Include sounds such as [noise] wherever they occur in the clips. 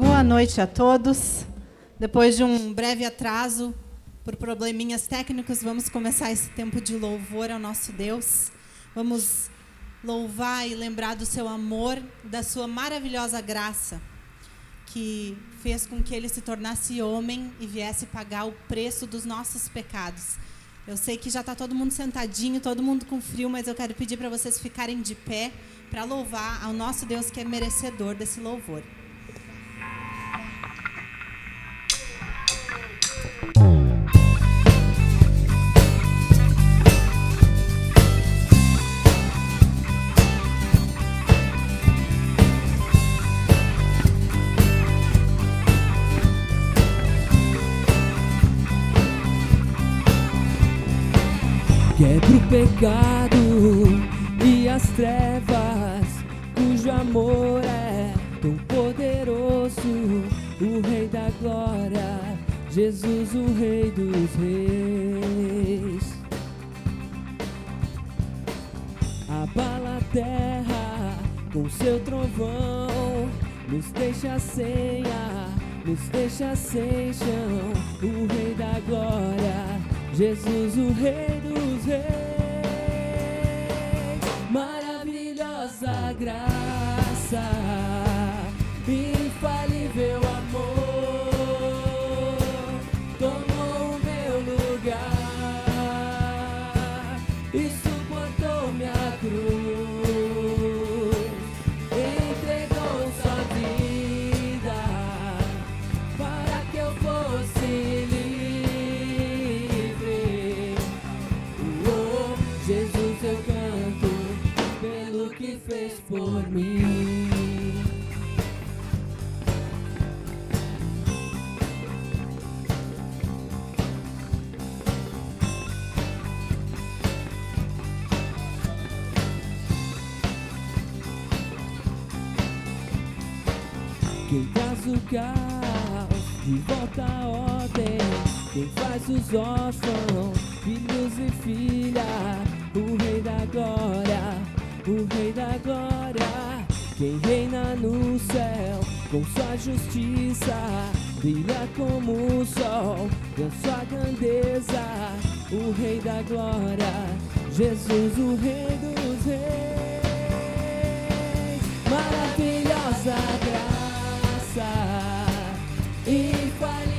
Boa noite a todos. Depois de um breve atraso por probleminhas técnicos, vamos começar esse tempo de louvor ao nosso Deus. Vamos louvar e lembrar do seu amor, da sua maravilhosa graça, que fez com que ele se tornasse homem e viesse pagar o preço dos nossos pecados. Eu sei que já está todo mundo sentadinho, todo mundo com frio, mas eu quero pedir para vocês ficarem de pé para louvar ao nosso Deus que é merecedor desse louvor. E as trevas, cujo amor é tão poderoso. O Rei da Glória, Jesus, o Rei dos Reis. Abala a terra com seu trovão, nos deixa sem ar, nos deixa sem chão. O Rei da Glória, Jesus, o Rei dos Reis. Maravilhosa graça, infalível amor, caos de volta à ordem, quem faz os órfãos, filhos e filhas, o Rei da Glória, o Rei da Glória, quem reina no céu com sua justiça, brilha como o sol, com sua grandeza, o Rei da Glória, Jesus, o Rei dos Reis, maravilhosa graça, infalível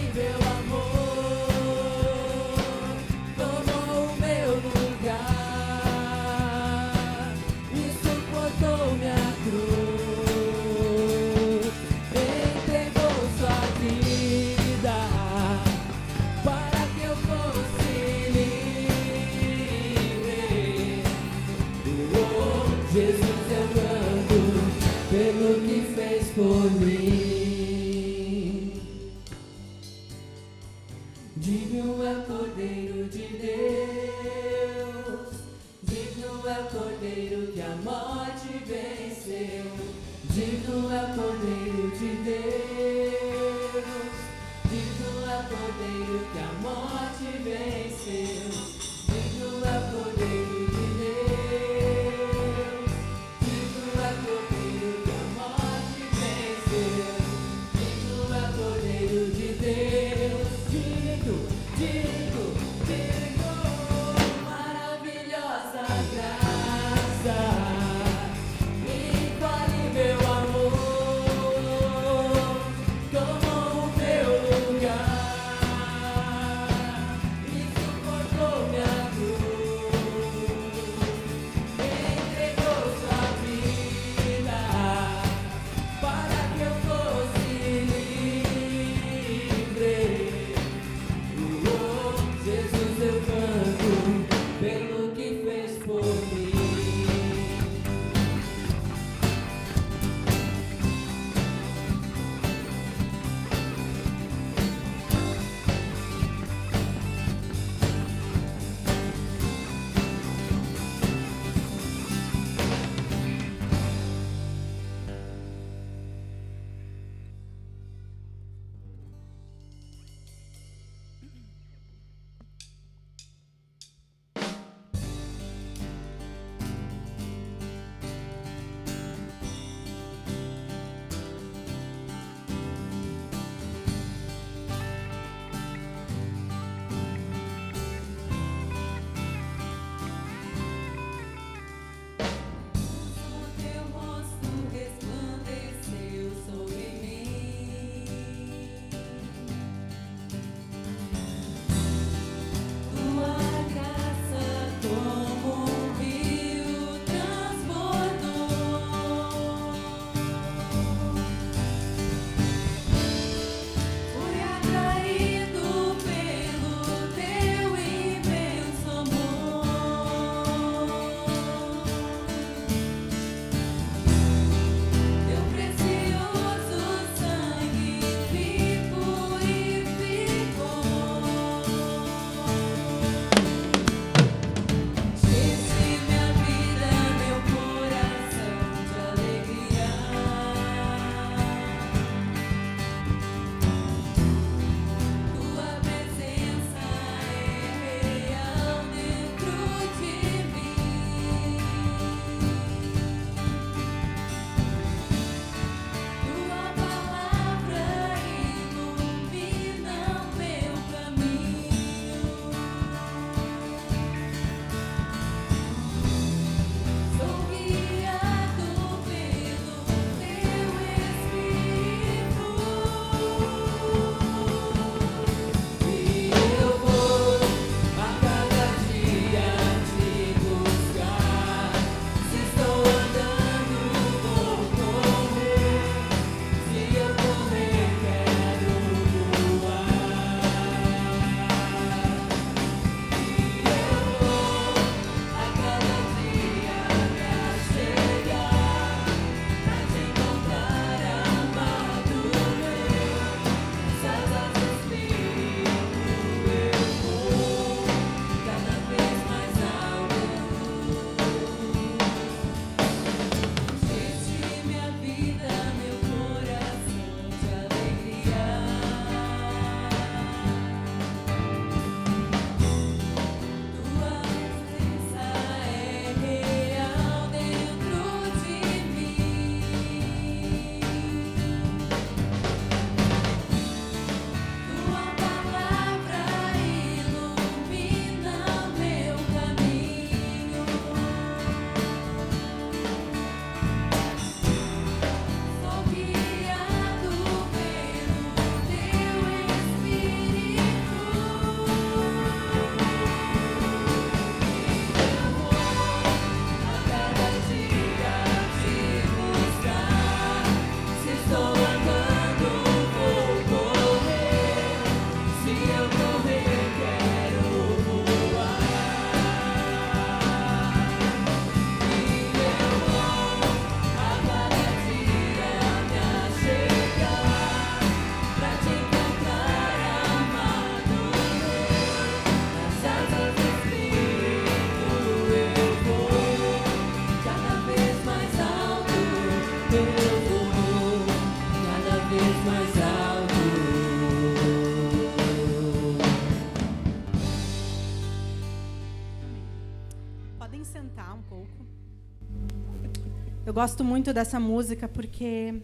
gosto muito dessa música porque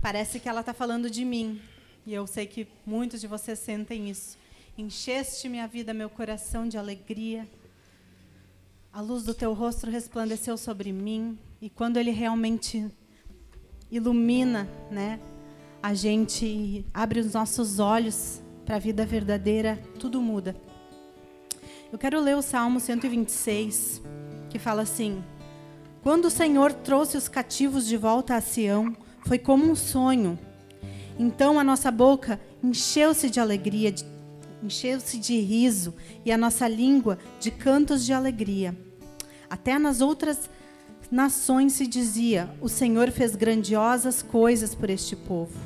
parece que ela está falando de mim. E eu sei que muitos de vocês sentem isso. Encheste minha vida, meu coração de alegria. A luz do teu rosto resplandeceu sobre mim. E quando ele realmente ilumina, né, a gente abre os nossos olhos para a vida verdadeira, tudo muda. Eu quero ler o Salmo 126, que fala assim: Quando o Senhor trouxe os cativos de volta a Sião, foi como um sonho. Então a nossa boca encheu-se de alegria, encheu-se de riso, e a nossa língua de cantos de alegria. Até nas outras nações se dizia: O Senhor fez grandiosas coisas por este povo.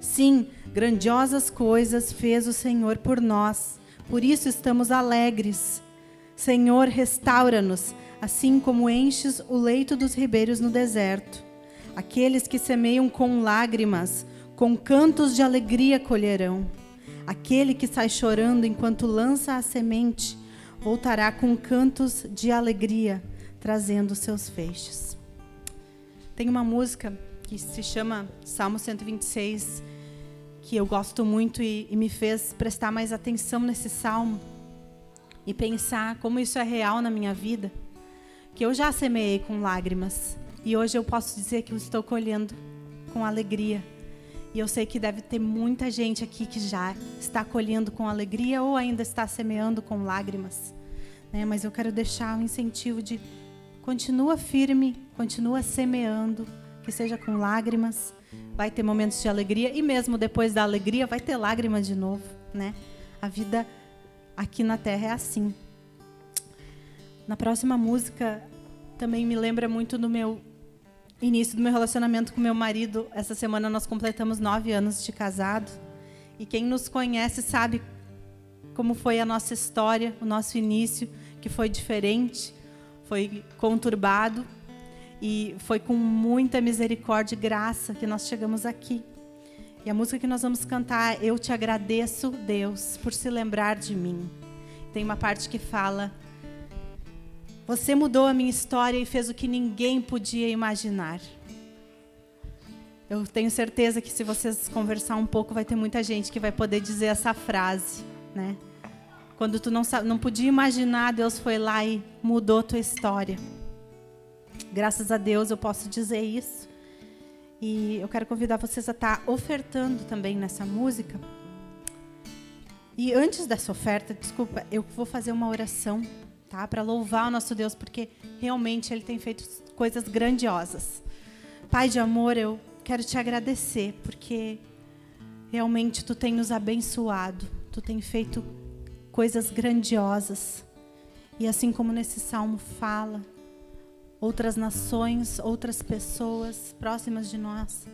Sim, grandiosas coisas fez o Senhor por nós. Por isso estamos alegres. Senhor, restaura-nos, assim como enches o leito dos ribeiros no deserto. Aqueles que semeiam com lágrimas, com cantos de alegria colherão. Aquele que sai chorando enquanto lança a semente, voltará com cantos de alegria, trazendo seus feixes. Tem uma música que se chama Salmo 126, que eu gosto muito e, e me fez prestar mais atenção nesse salmo e pensar como isso é real na minha vida. Que eu já semeei com lágrimas e hoje eu posso dizer que eu estou colhendo com alegria. E eu sei que deve ter muita gente aqui que já está colhendo com alegria ou ainda está semeando com lágrimas. Né? Mas eu quero deixar um incentivo de continua firme, continua semeando, que seja com lágrimas, vai ter momentos de alegria e mesmo depois da alegria vai ter lágrimas de novo, né? A vida aqui na terra é assim. Na próxima música também me lembra muito do meu início do meu relacionamento com meu marido. Essa semana nós completamos nove anos de casado e quem nos conhece sabe como foi a nossa história, o nosso início, que foi diferente, foi conturbado e foi com muita misericórdia e graça que nós chegamos aqui. E a música que nós vamos cantar, é Eu Te Agradeço, Deus, por se lembrar de mim. Tem uma parte que fala: Você mudou a minha história e fez o que ninguém podia imaginar. Eu tenho certeza que se vocês conversar um pouco, vai ter muita gente que vai poder dizer essa frase, né? Quando tu não, não podia imaginar, Deus foi lá e mudou tua história. Graças a Deus eu posso dizer isso. E eu quero convidar vocês a estar ofertando também nessa música. E antes dessa oferta, desculpa, eu vou fazer uma oração, tá? Para louvar o nosso Deus, porque realmente Ele tem feito coisas grandiosas. Pai de amor, eu quero te agradecer, porque realmente Tu tem nos abençoado, Tu tem feito coisas grandiosas. E assim como nesse salmo fala, outras nações, outras pessoas próximas de nós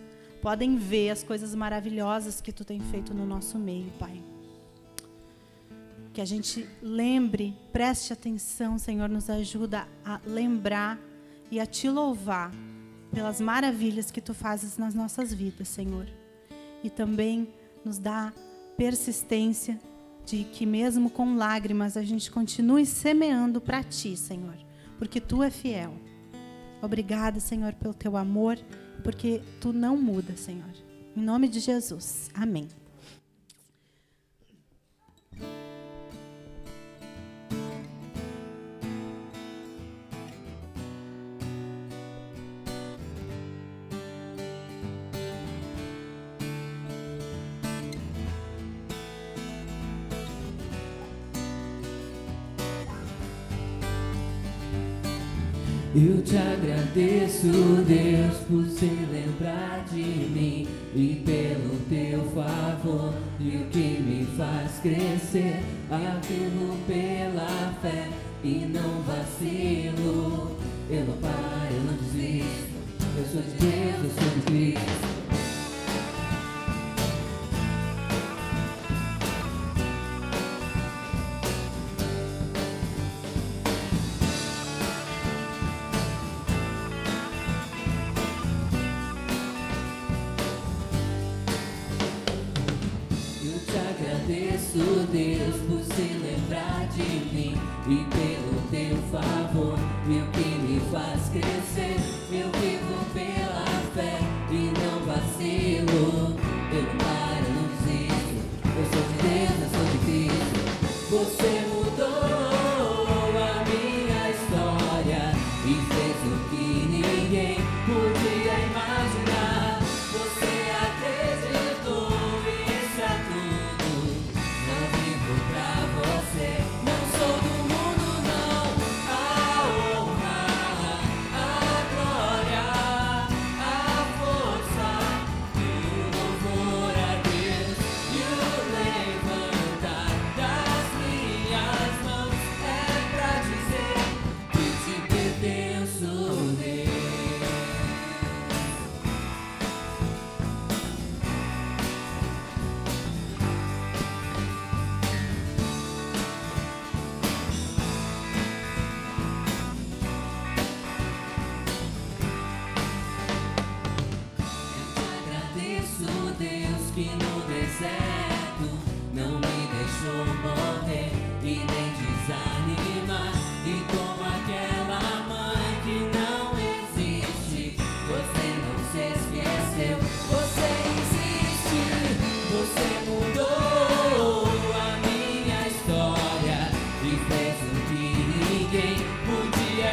podem ver as coisas maravilhosas que tu tem feito no nosso meio, Pai. Que a gente lembre, preste atenção, Senhor, nos ajuda a lembrar e a te louvar pelas maravilhas que tu fazes nas nossas vidas, Senhor. E também nos dá persistência de que mesmo com lágrimas a gente continue semeando para ti, Senhor, porque tu é fiel. Obrigada, Senhor, pelo teu amor, porque tu não muda, Senhor. Em nome de Jesus. Amém. Eu te agradeço, Deus, por se lembrar de mim e pelo teu favor e o que me faz crescer. Afirmo pela fé e não vacilo. Eu não paro, eu não desisto. Eu sou de Deus, eu sou de Cristo.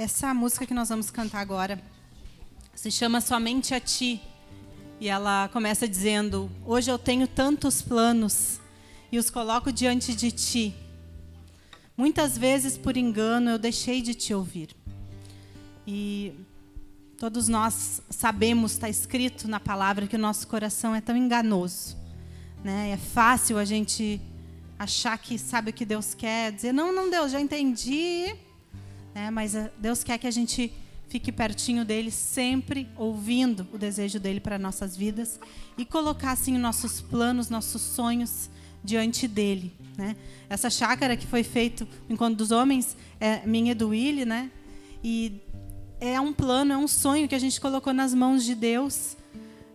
Essa música que nós vamos cantar agora se chama Somente a Ti. E ela começa dizendo: Hoje eu tenho tantos planos e os coloco diante de Ti. Muitas vezes, por engano, eu deixei de te ouvir. E todos nós sabemos, está escrito na palavra, que o nosso coração é tão enganoso. Né? É fácil a gente achar que sabe o que Deus quer, dizer, não, não, Deus, já entendi. Né? Mas eh, Deus quer que a gente fique pertinho dele, sempre ouvindo o desejo dele para nossas vidas e colocar assim nossos planos, nossos sonhos diante dele. Né? Essa chácara que foi feito Encontro dos Homens é minha e do Willy, né? E é um plano, é um sonho que a gente colocou nas mãos de Deus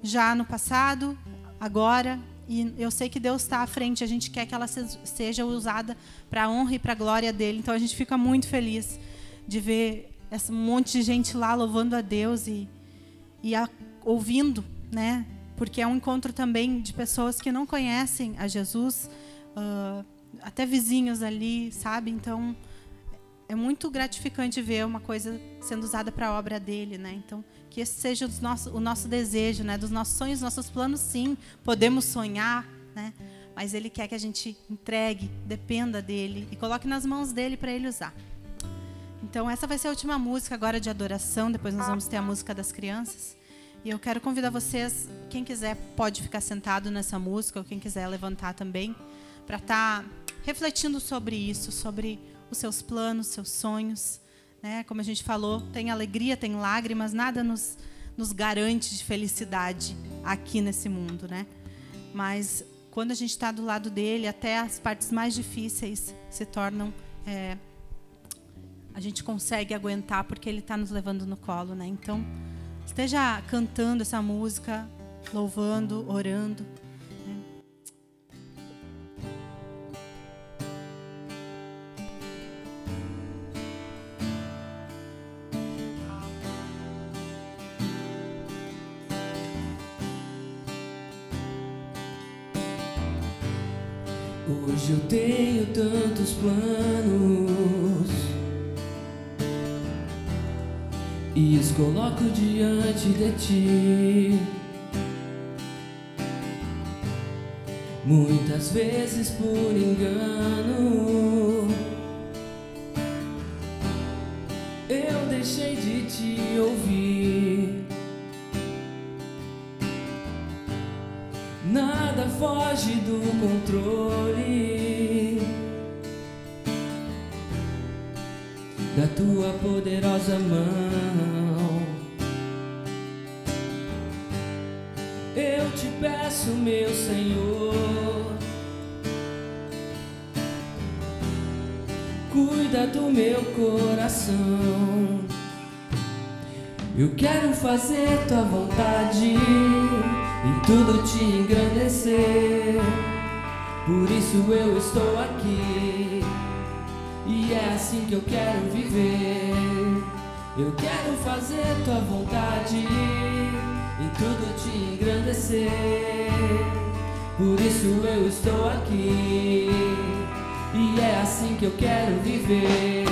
já no passado, agora. E eu sei que Deus está à frente, a gente quer que ela se- seja usada para a honra e para a glória dele. Então a gente fica muito feliz de ver esse monte de gente lá louvando a Deus e, e a- ouvindo, né? Porque é um encontro também de pessoas que não conhecem a Jesus, ah, até vizinhos ali, sabe? Então é muito gratificante ver uma coisa sendo usada para a obra dele, né? Então, que esse seja o nosso desejo, né? Dos nossos sonhos, nossos planos, sim, podemos sonhar, né? Mas ele quer que a gente entregue, dependa dele e coloque nas mãos dele para ele usar. Então, essa vai ser a última música agora de adoração, depois nós vamos ter a música das crianças. E eu quero convidar vocês, quem quiser pode ficar sentado nessa música, ou quem quiser levantar também, para estar refletindo sobre isso, sobre os seus planos, seus sonhos. Né? Como a gente falou, tem alegria, tem lágrimas, nada nos, nos garante de felicidade aqui nesse mundo. Né? Mas quando a gente está do lado dele, até as partes mais difíceis se tornam. é, a gente consegue aguentar porque ele está nos levando no colo, né? Então, esteja cantando essa música, louvando, orando. né? Hoje eu tenho tantos planos e os coloco diante de ti. Muitas vezes por engano eu deixei de te ouvir. Nada foge do controle da tua poderosa mão. Eu te peço, meu Senhor, cuida do meu coração. Eu quero fazer tua vontade e tudo te engrandecer. Por isso eu estou aqui e é assim que eu quero viver. Eu quero fazer tua vontade e tudo te engrandecer. Por isso eu estou aqui e é assim que eu quero viver.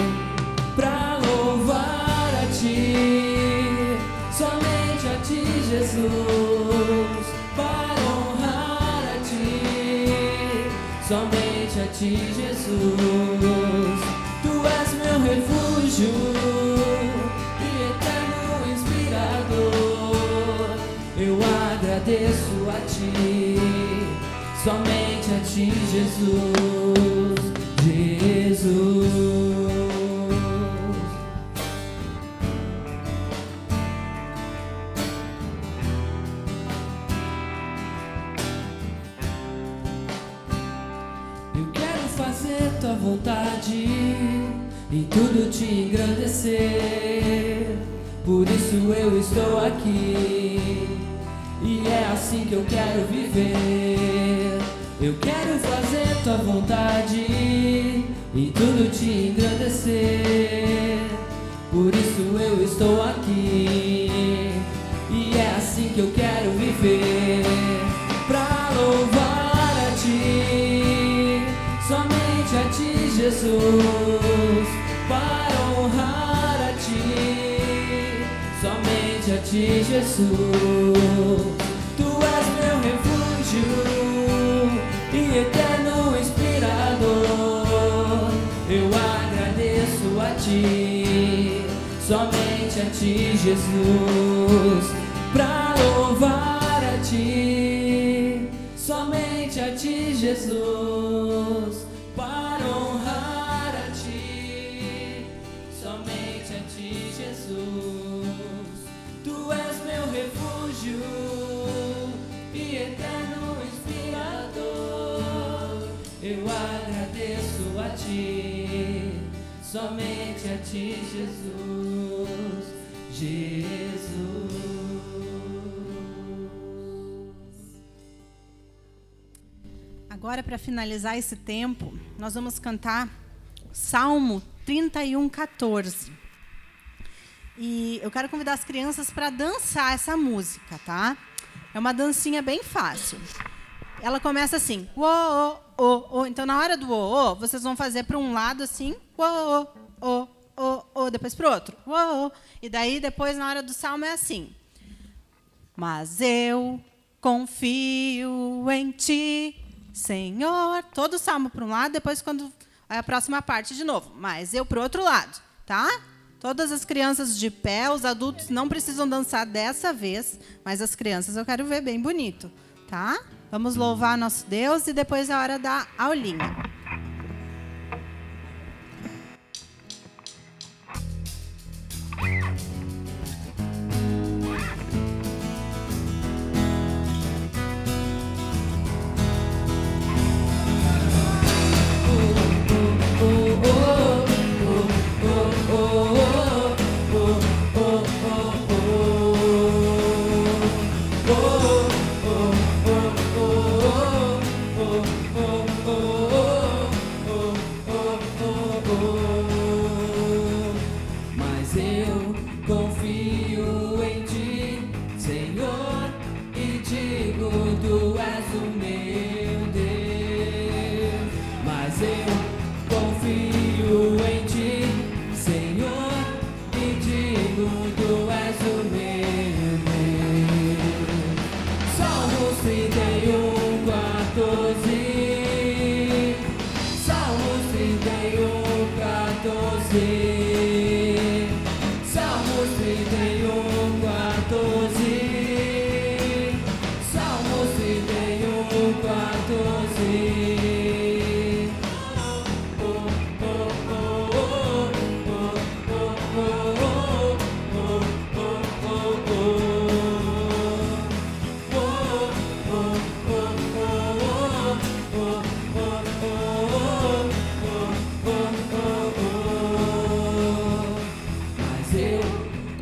Pra louvar a ti, somente a ti, Jesus. Para honrar a ti, somente a ti, Jesus. Tu és meu refúgio e eterno inspirador. Eu agradeço a ti, somente a ti, Jesus. Jesus. Quero viver. Eu quero fazer tua vontade e tudo te engrandecer. Por isso eu estou aqui e é assim que eu quero viver. Pra louvar a ti, somente a ti, Jesus. Para honrar a ti, somente a ti, Jesus. A ti, somente a ti, Jesus. Pra louvar a ti, somente a ti, Jesus. Para honrar a ti, somente a ti, Jesus. Tu és meu refúgio e eterno inspirador. Eu agradeço a ti, somente a ti, Jesus. Jesus. Agora, para finalizar esse tempo, nós vamos cantar Salmo 31, 14. E eu quero convidar as crianças para dançar essa música, tá? É uma dancinha bem fácil. Ela começa assim, o o o o. Então na hora do o o, vocês vão fazer para um lado assim, o o o o o, depois para o outro, o o. E daí depois na hora do salmo é assim. Mas eu confio em ti, Senhor. Todo o salmo para um lado, depois quando é a próxima parte de novo. Mas eu para o outro lado, tá? Todas as crianças de pé, os adultos não precisam dançar dessa vez, mas as crianças eu quero ver bem bonito, tá? Vamos louvar nosso Deus e depois é a hora da aulinha.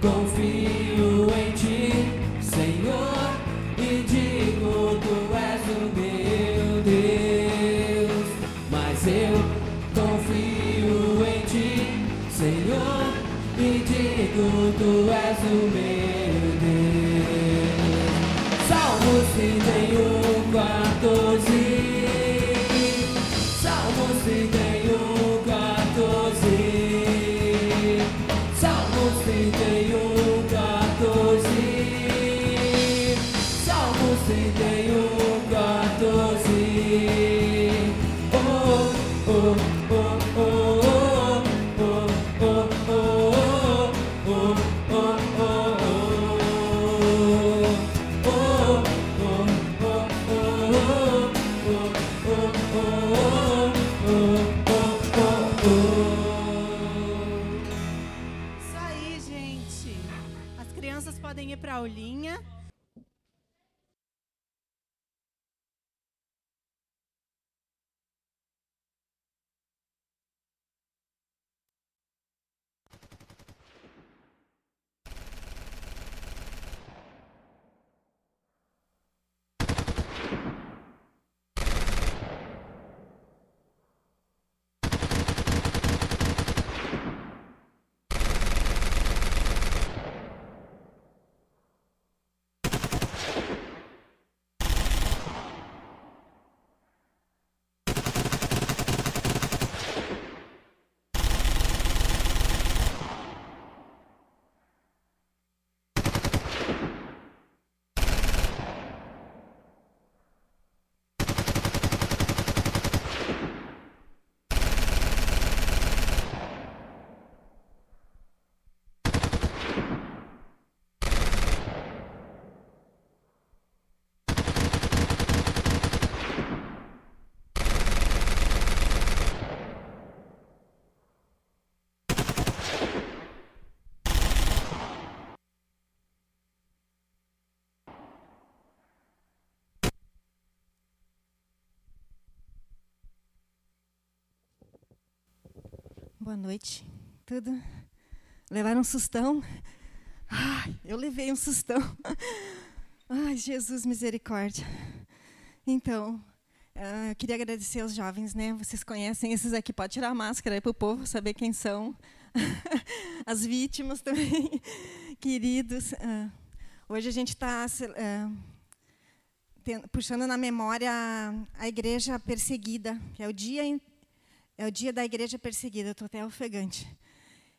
Confia. Boa noite. Tudo? Levaram um sustão? Ai, eu levei um sustão. [laughs] Ai, Jesus, misericórdia. Então, ah, eu queria agradecer aos jovens, né? Vocês conhecem esses aqui, pode tirar a máscara para o povo saber quem são. [laughs] As vítimas também, [laughs] queridos. Ah, hoje a gente está puxando na memória a igreja perseguida, que é o dia é o dia da igreja perseguida, estou até ofegante.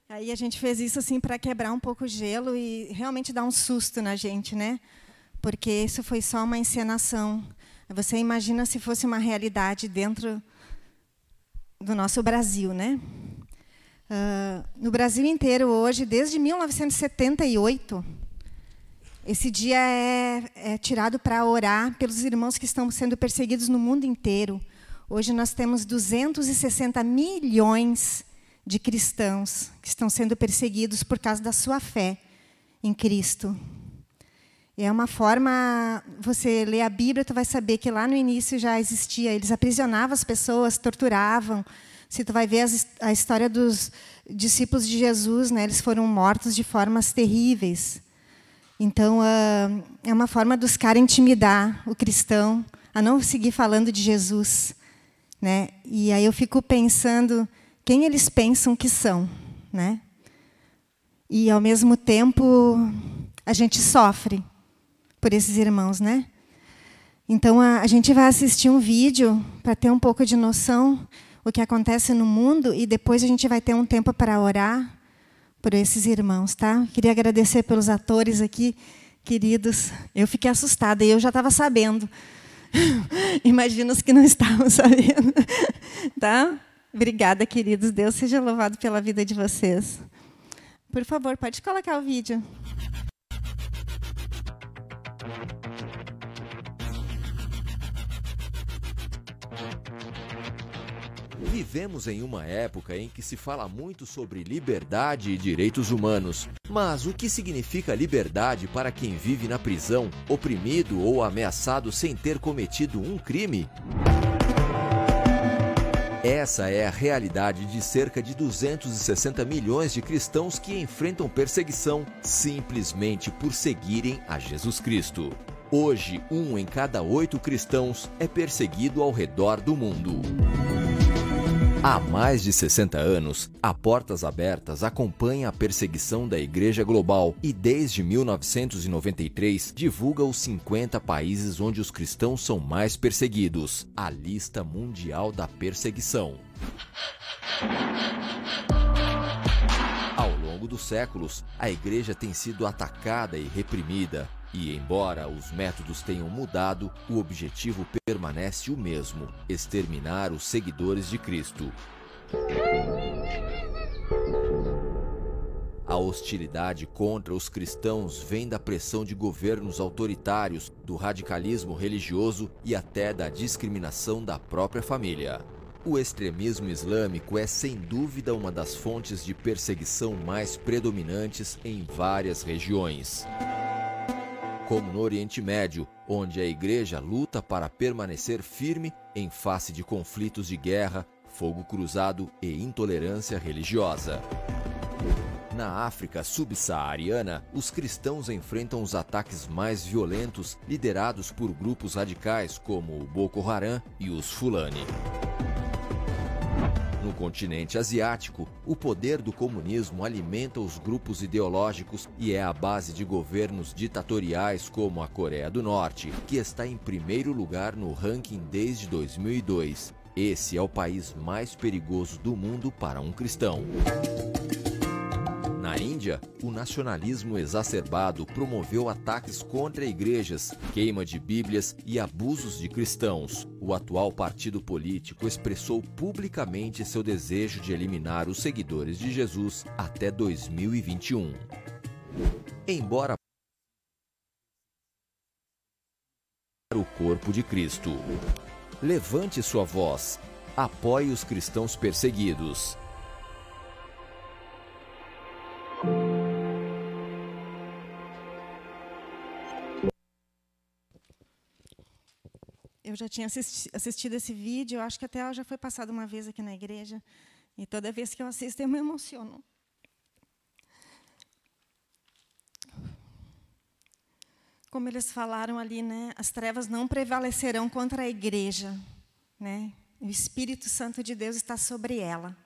Aí a gente fez isso assim para quebrar um pouco o gelo e realmente dar um susto na gente, né? Porque isso foi só uma encenação. Você imagina se fosse uma realidade dentro do nosso Brasil, né? Ah, no Brasil inteiro hoje, desde 1978, esse dia é, é tirado para orar pelos irmãos que estão sendo perseguidos no mundo inteiro. Hoje nós temos 260 milhões de cristãos que estão sendo perseguidos por causa da sua fé em Cristo. É uma forma, você lê a Bíblia, tu vai saber que lá no início já existia, eles aprisionavam as pessoas, torturavam. Se tu vai ver as, a história dos discípulos de Jesus, né, eles foram mortos de formas terríveis. Então, ah, é uma forma dos caras intimidar o cristão a não seguir falando de Jesus. Né? E aí eu fico pensando quem eles pensam que são. Né? E, ao mesmo tempo, a gente sofre por esses irmãos. Né? Então, a, a gente vai assistir um vídeo para ter um pouco de noção o que acontece no mundo e depois a gente vai ter um tempo para orar por esses irmãos, tá? Queria agradecer pelos atores aqui, queridos. Eu fiquei assustada e eu já estava sabendo. [laughs] Imagina os que não estavam sabendo, [laughs] tá? Obrigada, queridos. Deus seja louvado pela vida de vocês. Por favor, pode colocar o vídeo. Vivemos em uma época em que se fala muito sobre liberdade e direitos humanos. Mas o que significa liberdade para quem vive na prisão, oprimido ou ameaçado sem ter cometido um crime? Essa é a realidade de cerca de 260 milhões de cristãos que enfrentam perseguição simplesmente por seguirem a Jesus Cristo. Hoje, um em cada oito cristãos é perseguido ao redor do mundo. Há mais de 60 anos, a Portas Abertas acompanha a perseguição da Igreja Global e, desde 1993, divulga os 50 países onde os cristãos são mais perseguidos a lista mundial da perseguição. Ao longo dos séculos, a Igreja tem sido atacada e reprimida. E, embora os métodos tenham mudado, o objetivo permanece o mesmo: exterminar os seguidores de Cristo. A hostilidade contra os cristãos vem da pressão de governos autoritários, do radicalismo religioso e até da discriminação da própria família. O extremismo islâmico é sem dúvida uma das fontes de perseguição mais predominantes em várias regiões como no Oriente Médio, onde a igreja luta para permanecer firme em face de conflitos de guerra, fogo cruzado e intolerância religiosa. Na África subsaariana, os cristãos enfrentam os ataques mais violentos liderados por grupos radicais como o Boko Haram e os Fulani. No continente asiático, o poder do comunismo alimenta os grupos ideológicos e é a base de governos ditatoriais como a Coreia do Norte, que está em primeiro lugar no ranking desde 2002. Esse é o país mais perigoso do mundo para um cristão. Índia, o nacionalismo exacerbado promoveu ataques contra igrejas, queima de bíblias e abusos de cristãos. O atual partido político expressou publicamente seu desejo de eliminar os seguidores de Jesus até 2021. Embora o corpo de Cristo. Levante sua voz. Apoie os cristãos perseguidos. Eu já tinha assisti assistido esse vídeo, eu acho que até já foi passado uma vez aqui na igreja. E toda vez que eu assisto, eu me emociono. Como eles falaram ali, né, as trevas não prevalecerão contra a igreja, né? O Espírito Santo de Deus está sobre ela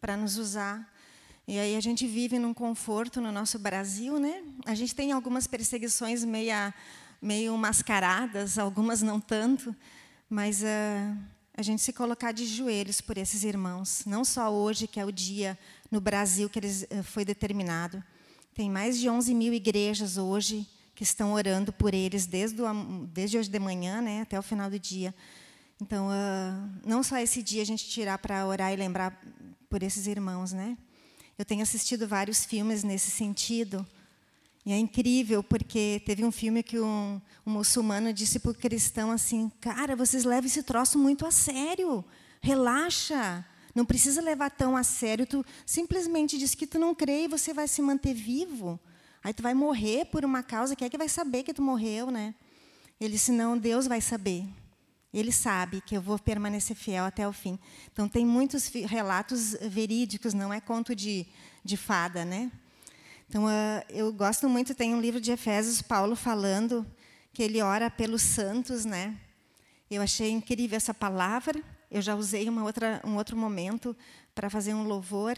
para nos usar. E aí a gente vive num conforto no nosso Brasil, né? A gente tem algumas perseguições meia meio mascaradas, algumas não tanto, mas uh, a gente se colocar de joelhos por esses irmãos, não só hoje, que é o dia no Brasil que eles, uh, foi determinado. Tem mais de 11 mil igrejas hoje que estão orando por eles desde, o, desde hoje de manhã né, até o final do dia. Então, uh, não só esse dia a gente tirar para orar e lembrar por esses irmãos, né? Eu tenho assistido vários filmes nesse sentido, e é incrível, porque teve um filme que um, um muçulmano disse para o cristão assim: Cara, vocês levam esse troço muito a sério, relaxa, não precisa levar tão a sério. Tu simplesmente diz que tu não crê e você vai se manter vivo. Aí tu vai morrer por uma causa, quem é que vai saber que tu morreu, né? Ele disse: Não, Deus vai saber. Ele sabe que eu vou permanecer fiel até o fim. Então, tem muitos relatos verídicos, não é conto de, de fada, né? Então, uh, eu gosto muito, tem um livro de Efésios, Paulo falando que ele ora pelos santos, né? Eu achei incrível essa palavra. Eu já usei uma outra, um outro momento para fazer um louvor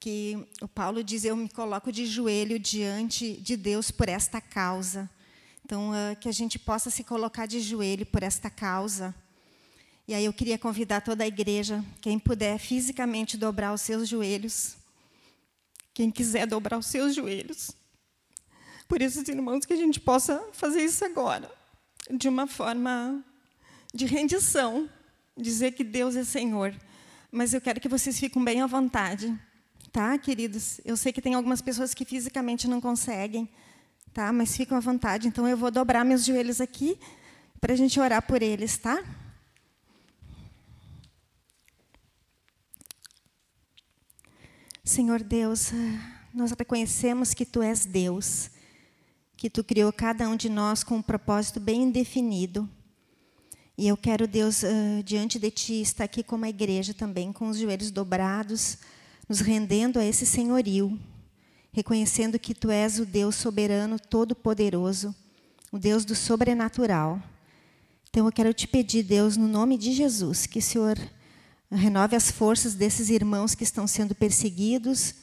que o Paulo diz: Eu me coloco de joelho diante de Deus por esta causa. Então, uh, que a gente possa se colocar de joelho por esta causa. E aí eu queria convidar toda a igreja, quem puder fisicamente dobrar os seus joelhos, quem quiser dobrar os seus joelhos. Por esses irmãos, que a gente possa fazer isso agora, de uma forma de rendição, dizer que Deus é Senhor. Mas eu quero que vocês fiquem bem à vontade, tá, queridos? Eu sei que tem algumas pessoas que fisicamente não conseguem, tá? Mas ficam à vontade. Então eu vou dobrar meus joelhos aqui para a gente orar por eles, tá? Senhor Deus, nós reconhecemos que Tu és Deus, que Tu criou cada um de nós com um propósito bem definido. E eu quero, Deus, diante de Ti, estar aqui como a igreja também, com os joelhos dobrados, nos rendendo a esse senhorio, reconhecendo que Tu és o Deus soberano, todo-poderoso, o Deus do sobrenatural. Então eu quero te pedir, Deus, no nome de Jesus, que o Senhor Renove as forças desses irmãos que estão sendo perseguidos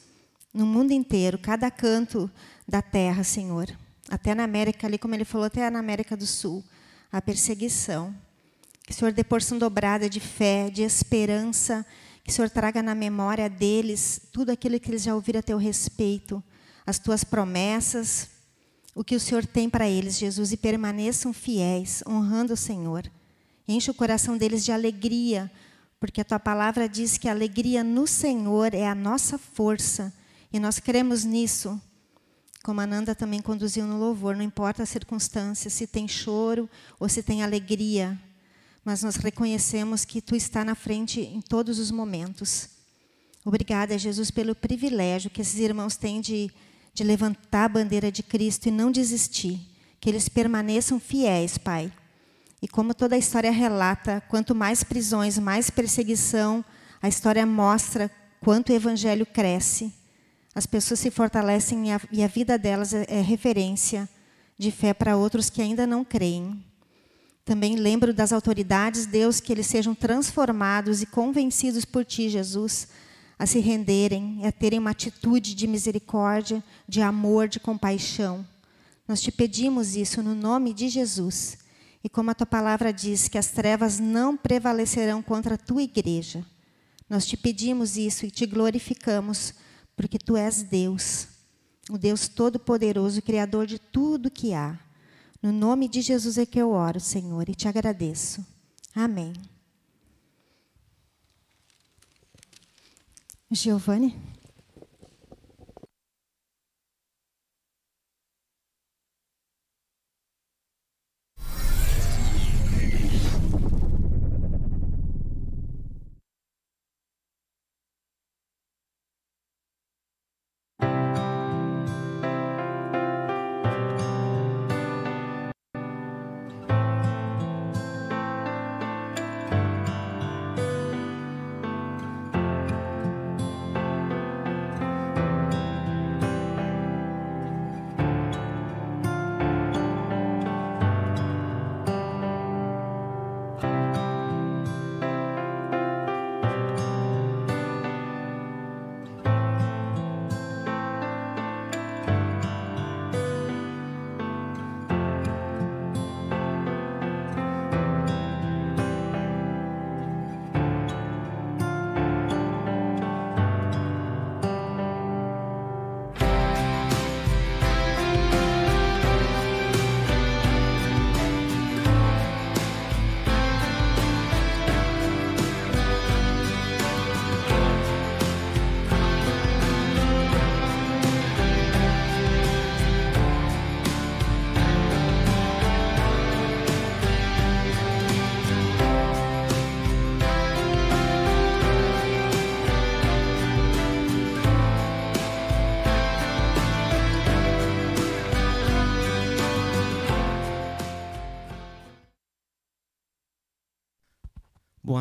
no mundo inteiro, cada canto da terra, Senhor. Até na América, ali como ele falou, até na América do Sul, a perseguição. Que o Senhor dê porção dobrada de fé, de esperança, que o Senhor traga na memória deles tudo aquilo que eles já ouviram a teu respeito, as tuas promessas, o que o Senhor tem para eles, Jesus, e permaneçam fiéis, honrando o Senhor. Enche o coração deles de alegria, porque a tua palavra diz que a alegria no Senhor é a nossa força, e nós cremos nisso. Como a Nanda também conduziu no louvor, não importa a circunstância, se tem choro ou se tem alegria, mas nós reconhecemos que tu está na frente em todos os momentos. Obrigada, Jesus, pelo privilégio que esses irmãos têm de de levantar a bandeira de Cristo e não desistir, que eles permaneçam fiéis, Pai. E como toda a história relata, quanto mais prisões, mais perseguição, a história mostra quanto o evangelho cresce. As pessoas se fortalecem e a, e a vida delas é, é referência de fé para outros que ainda não creem. Também lembro das autoridades, Deus, que eles sejam transformados e convencidos por Ti, Jesus, a se renderem, a terem uma atitude de misericórdia, de amor, de compaixão. Nós te pedimos isso no nome de Jesus. E como a tua palavra diz que as trevas não prevalecerão contra a tua igreja, nós te pedimos isso e te glorificamos, porque tu és Deus, o Deus Todo-Poderoso, Criador de tudo que há. No nome de Jesus é que eu oro, Senhor, e te agradeço. Amém. Giovanni?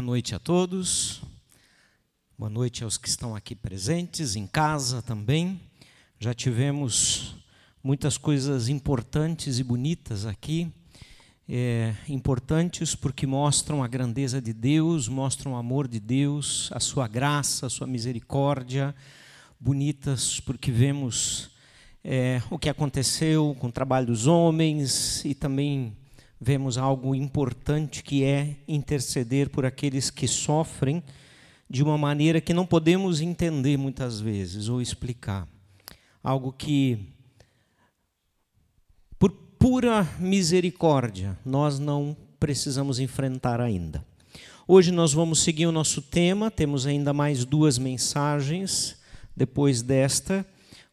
Noite a todos. Boa noite aos que estão aqui presentes, em casa também. Já tivemos muitas coisas importantes e bonitas aqui. É, importantes porque mostram a grandeza de Deus, mostram o amor de Deus, a sua graça, a sua misericórdia. Bonitas porque vemos é, o que aconteceu com o trabalho dos homens e também vemos algo importante que é interceder por aqueles que sofrem de uma maneira que não podemos entender muitas vezes ou explicar. Algo que, por pura misericórdia, nós não precisamos enfrentar ainda. Hoje nós vamos seguir o nosso tema, temos ainda mais duas mensagens depois desta.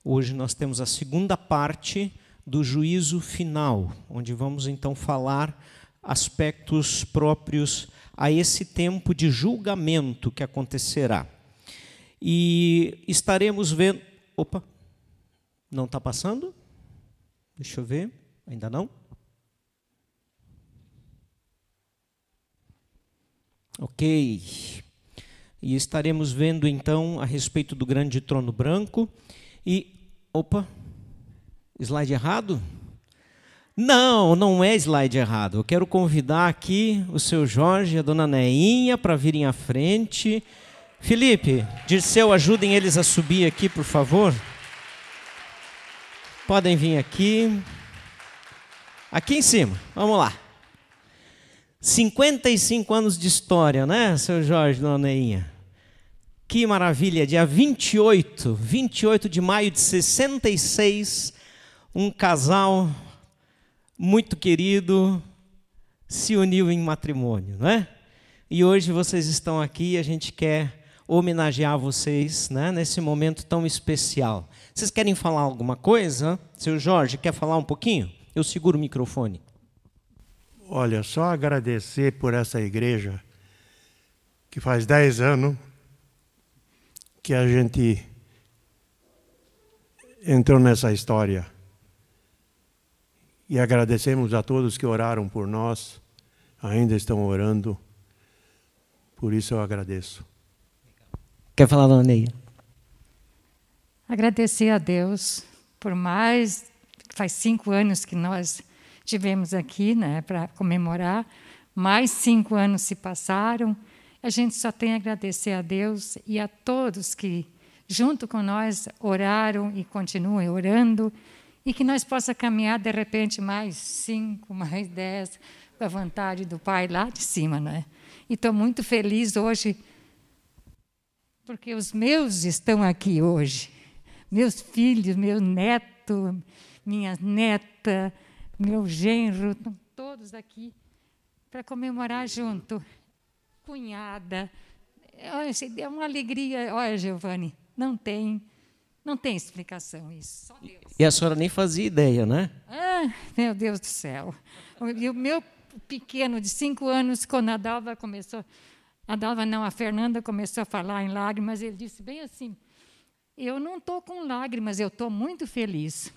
Hoje nós temos a segunda parte do juízo final, onde vamos então falar aspectos próprios a esse tempo de julgamento que acontecerá. E estaremos vendo. Opa, não está passando? Deixa eu ver, ainda não? Ok. E estaremos vendo então a respeito do grande trono branco. E. Opa, Slide errado? Não, não é slide errado. Eu quero convidar aqui o seu Jorge e a dona Neinha para virem à frente. Felipe, Dirceu, ajudem eles a subir aqui, por favor. Podem vir aqui. Aqui em cima, vamos lá. 55 anos de história, né, seu Jorge, dona Neinha? Que maravilha, dia 28, 28 de maio de 66, um casal muito querido se uniu em matrimônio, não é? E hoje vocês estão aqui e a gente quer homenagear vocês né, nesse momento tão especial. Vocês querem falar alguma coisa? Seu Jorge, quer falar um pouquinho? Eu seguro o microfone. Olha, só agradecer por essa igreja que faz 10 anos que a gente entrou nessa história. E agradecemos a todos que oraram por nós, ainda estão orando. Por isso eu agradeço. Quer falar, dona Neia? Agradecer a Deus por mais. Faz cinco anos que nós tivemos aqui né, para comemorar. Mais cinco anos se passaram. A gente só tem a agradecer a Deus e a todos que, junto com nós, oraram e continuam orando. E que nós possa caminhar, de repente, mais cinco, [laughs] mais dez, com a vontade do Pai lá de cima. Né? E estou muito feliz hoje, porque os meus estão aqui hoje. Meus filhos, meu neto, minha neta, meu genro, estão todos aqui para comemorar junto. Cunhada. É uma alegria. Olha, Giovanni, não tem, não tem explicação isso. Só Deus. E a senhora nem fazia ideia, né? Ah, meu Deus do céu. E o meu pequeno de cinco anos, quando a Dalva começou, a Dalva não, a Fernanda começou a falar em lágrimas, ele disse bem assim: Eu não estou com lágrimas, eu estou muito feliz.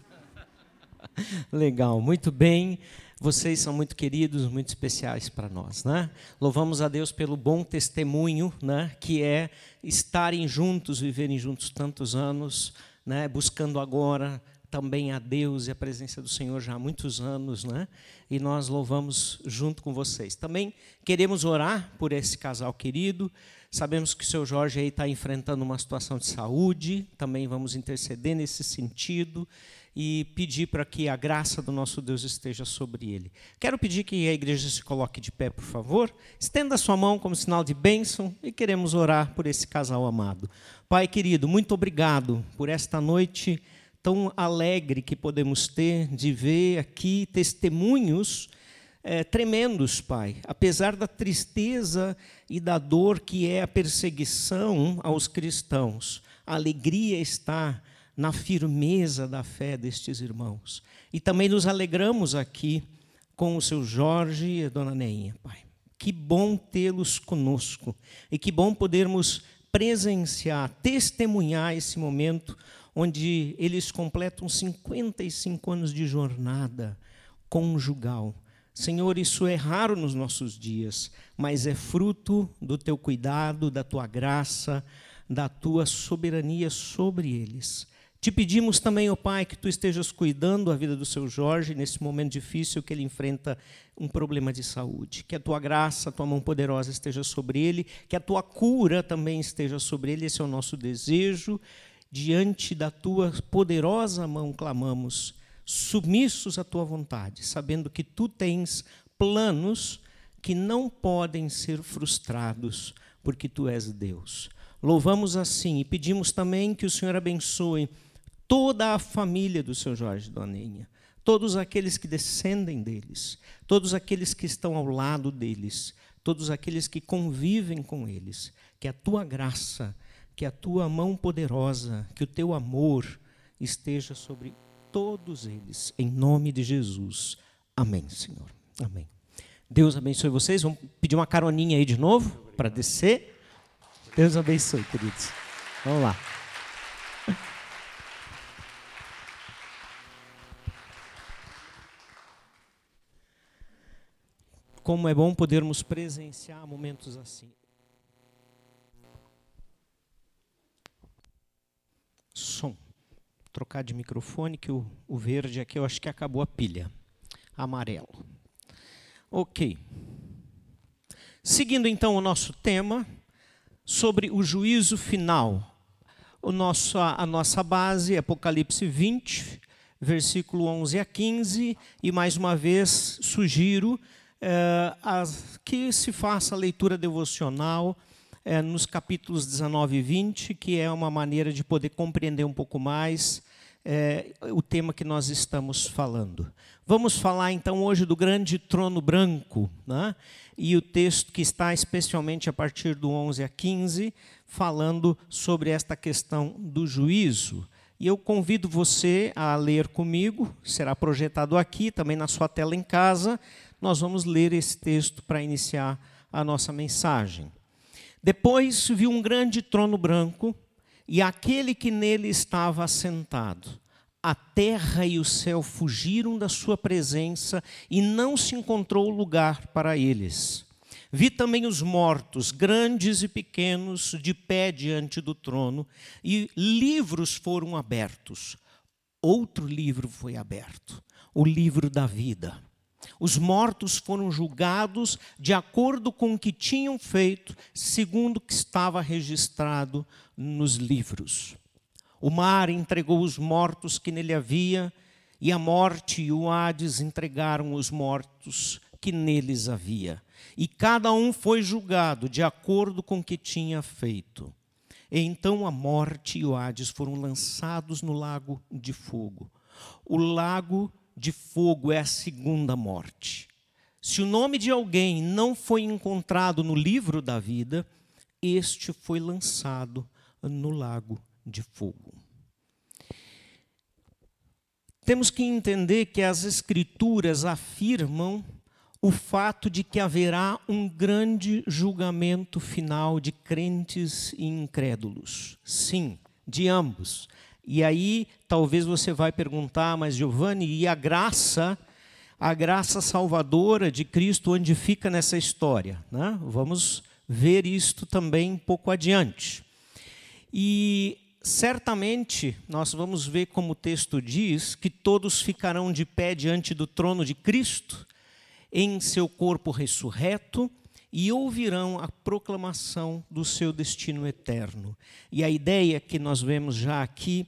[laughs] Legal, muito bem. Vocês são muito queridos, muito especiais para nós, né? Louvamos a Deus pelo bom testemunho, né? Que é estarem juntos, viverem juntos tantos anos, né? Buscando agora também a Deus e a presença do Senhor já há muitos anos, né? E nós louvamos junto com vocês. Também queremos orar por esse casal querido. Sabemos que o seu Jorge aí está enfrentando uma situação de saúde. Também vamos interceder nesse sentido e pedir para que a graça do nosso Deus esteja sobre ele. Quero pedir que a igreja se coloque de pé, por favor. Estenda sua mão como sinal de bênção e queremos orar por esse casal amado. Pai querido, muito obrigado por esta noite tão alegre que podemos ter de ver aqui testemunhos é, tremendos, Pai. Apesar da tristeza e da dor que é a perseguição aos cristãos, a alegria está na firmeza da fé destes irmãos. E também nos alegramos aqui com o seu Jorge e a dona Neinha, Pai. Que bom tê-los conosco e que bom podermos presenciar, testemunhar esse momento onde eles completam 55 anos de jornada conjugal. Senhor, isso é raro nos nossos dias, mas é fruto do teu cuidado, da tua graça, da tua soberania sobre eles. Te pedimos também, ó oh Pai, que tu estejas cuidando a vida do seu Jorge nesse momento difícil que ele enfrenta um problema de saúde. Que a tua graça, a tua mão poderosa esteja sobre ele, que a tua cura também esteja sobre ele. Esse é o nosso desejo. Diante da tua poderosa mão clamamos, submissos à tua vontade, sabendo que tu tens planos que não podem ser frustrados, porque tu és Deus. Louvamos assim e pedimos também que o Senhor abençoe toda a família do seu Jorge Doninha, todos aqueles que descendem deles, todos aqueles que estão ao lado deles, todos aqueles que convivem com eles, que a tua graça, que a tua mão poderosa, que o teu amor esteja sobre todos eles, em nome de Jesus. Amém, Senhor. Amém. Deus abençoe vocês. Vamos pedir uma caroninha aí de novo para descer. Deus abençoe, queridos. Vamos lá. Como é bom podermos presenciar momentos assim. Som. Trocar de microfone, que o, o verde aqui eu acho que acabou a pilha. amarelo. Ok. Seguindo então o nosso tema sobre o juízo final. O nosso, a nossa base Apocalipse 20, versículo 11 a 15, e mais uma vez sugiro eh, as, que se faça a leitura devocional eh, nos capítulos 19 e 20, que é uma maneira de poder compreender um pouco mais eh, o tema que nós estamos falando. Vamos falar então hoje do grande trono branco, né? e o texto que está especialmente a partir do 11 a 15, falando sobre esta questão do juízo. E eu convido você a ler comigo, será projetado aqui, também na sua tela em casa. Nós vamos ler esse texto para iniciar a nossa mensagem. Depois viu um grande trono branco e aquele que nele estava assentado. A terra e o céu fugiram da sua presença e não se encontrou lugar para eles. Vi também os mortos, grandes e pequenos, de pé diante do trono, e livros foram abertos. Outro livro foi aberto, o livro da vida. Os mortos foram julgados de acordo com o que tinham feito, segundo o que estava registrado nos livros. O mar entregou os mortos que nele havia, e a morte e o Hades entregaram os mortos que neles havia e cada um foi julgado de acordo com o que tinha feito. E então a morte e o Hades foram lançados no lago de fogo. O lago de fogo é a segunda morte. Se o nome de alguém não foi encontrado no livro da vida, este foi lançado no lago de fogo. Temos que entender que as Escrituras afirmam o fato de que haverá um grande julgamento final de crentes e incrédulos. Sim, de ambos. E aí talvez você vai perguntar, mas Giovanni, e a graça, a graça salvadora de Cristo, onde fica nessa história? Né? Vamos ver isto também um pouco adiante. E certamente nós vamos ver como o texto diz que todos ficarão de pé diante do trono de Cristo em seu corpo ressurreto e ouvirão a proclamação do seu destino eterno. E a ideia que nós vemos já aqui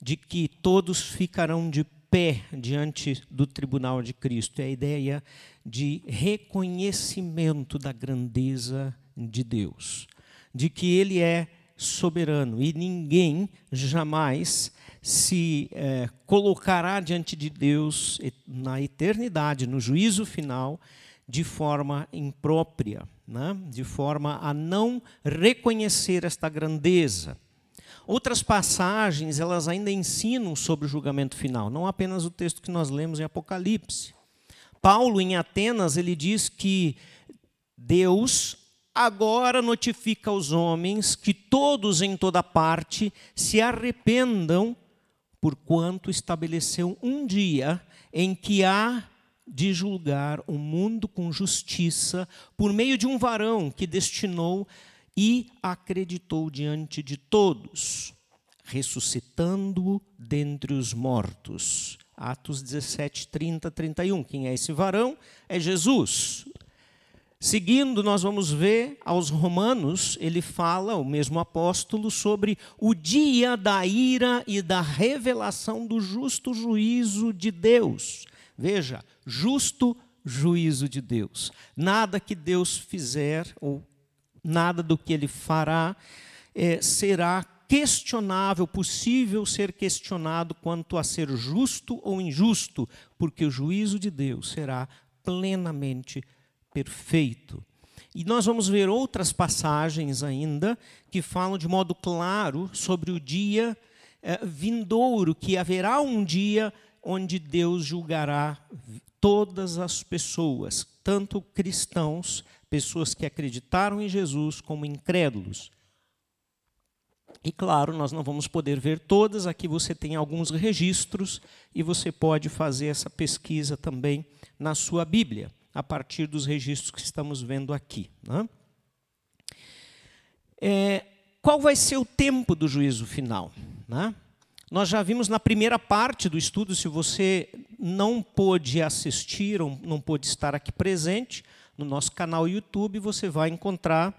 de que todos ficarão de pé diante do tribunal de Cristo é a ideia de reconhecimento da grandeza de Deus, de que Ele é soberano e ninguém jamais se é, colocará diante de Deus na eternidade, no juízo final, de forma imprópria, né? de forma a não reconhecer esta grandeza. Outras passagens, elas ainda ensinam sobre o julgamento final, não apenas o texto que nós lemos em Apocalipse. Paulo, em Atenas, ele diz que Deus agora notifica aos homens que todos em toda parte se arrependam porquanto estabeleceu um dia em que há de julgar o mundo com justiça por meio de um varão que destinou e acreditou diante de todos, ressuscitando dentre os mortos. Atos 17, 30, 31. Quem é esse varão? É Jesus, Seguindo, nós vamos ver aos Romanos, ele fala, o mesmo apóstolo, sobre o dia da ira e da revelação do justo juízo de Deus. Veja, justo juízo de Deus. Nada que Deus fizer, ou nada do que ele fará, é, será questionável, possível ser questionado quanto a ser justo ou injusto, porque o juízo de Deus será plenamente perfeito. E nós vamos ver outras passagens ainda que falam de modo claro sobre o dia eh, vindouro, que haverá um dia onde Deus julgará todas as pessoas, tanto cristãos, pessoas que acreditaram em Jesus, como incrédulos. E claro, nós não vamos poder ver todas, aqui você tem alguns registros e você pode fazer essa pesquisa também na sua Bíblia a partir dos registros que estamos vendo aqui. Né? É, qual vai ser o tempo do juízo final? Né? Nós já vimos na primeira parte do estudo, se você não pôde assistir, ou não pôde estar aqui presente, no nosso canal YouTube você vai encontrar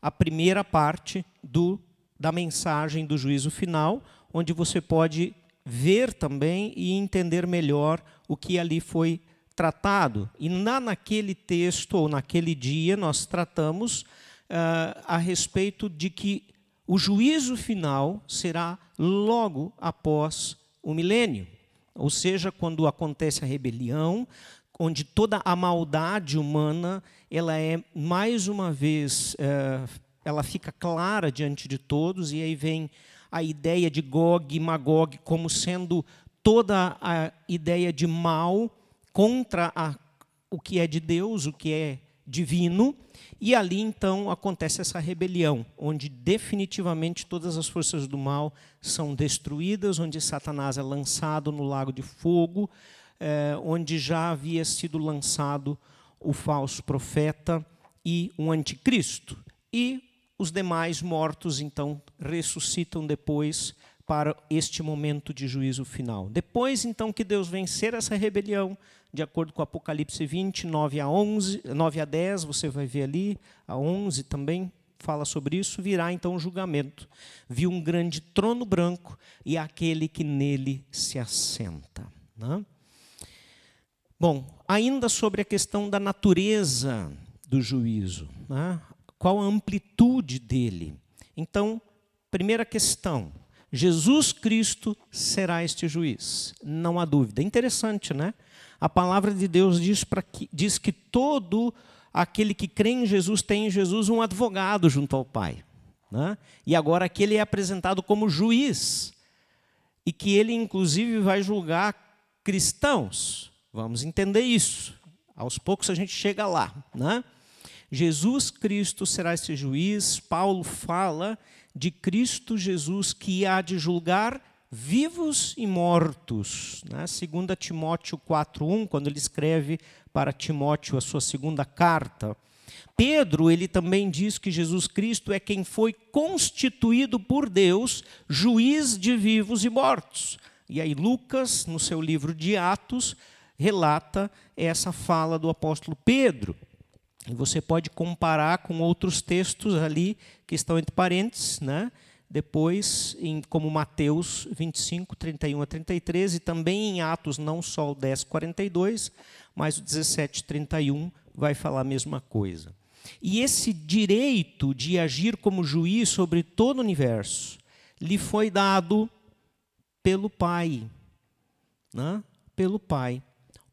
a primeira parte do, da mensagem do juízo final, onde você pode ver também e entender melhor o que ali foi tratado. E na, naquele texto, ou naquele dia, nós tratamos uh, a respeito de que o juízo final será logo após o milênio. Ou seja, quando acontece a rebelião, onde toda a maldade humana ela é mais uma vez é, ela fica clara diante de todos e aí vem a ideia de Gog e Magog como sendo toda a ideia de mal contra a, o que é de Deus, o que é divino, e ali então acontece essa rebelião, onde definitivamente todas as forças do mal são destruídas, onde Satanás é lançado no lago de fogo, eh, onde já havia sido lançado o falso profeta e o anticristo. E os demais mortos então ressuscitam depois para este momento de juízo final. Depois então que Deus vencer essa rebelião, de acordo com Apocalipse 20, 9 a 11, 9 a 10, você vai ver ali, a 11 também fala sobre isso, virá então o julgamento. Viu um grande trono branco e aquele que nele se assenta. Né? Bom, ainda sobre a questão da natureza do juízo, né? qual a amplitude dele. Então, primeira questão, Jesus Cristo será este juiz, não há dúvida. Interessante, né? A palavra de Deus diz, que, diz que todo aquele que crê em Jesus tem em Jesus um advogado junto ao Pai. Né? E agora aqui ele é apresentado como juiz. E que ele, inclusive, vai julgar cristãos. Vamos entender isso. Aos poucos a gente chega lá. Né? Jesus Cristo será esse juiz. Paulo fala de Cristo Jesus que há de julgar vivos e mortos. Né? 2 Timóteo 4,1, quando ele escreve para Timóteo a sua segunda carta. Pedro, ele também diz que Jesus Cristo é quem foi constituído por Deus juiz de vivos e mortos. E aí Lucas, no seu livro de Atos, relata essa fala do apóstolo Pedro. E você pode comparar com outros textos ali que estão entre parênteses, né? depois, em, como Mateus 25, 31 a 33, e também em Atos, não só o 10, 42, mas o 17, 31 vai falar a mesma coisa. E esse direito de agir como juiz sobre todo o universo lhe foi dado pelo Pai. Né? Pelo Pai.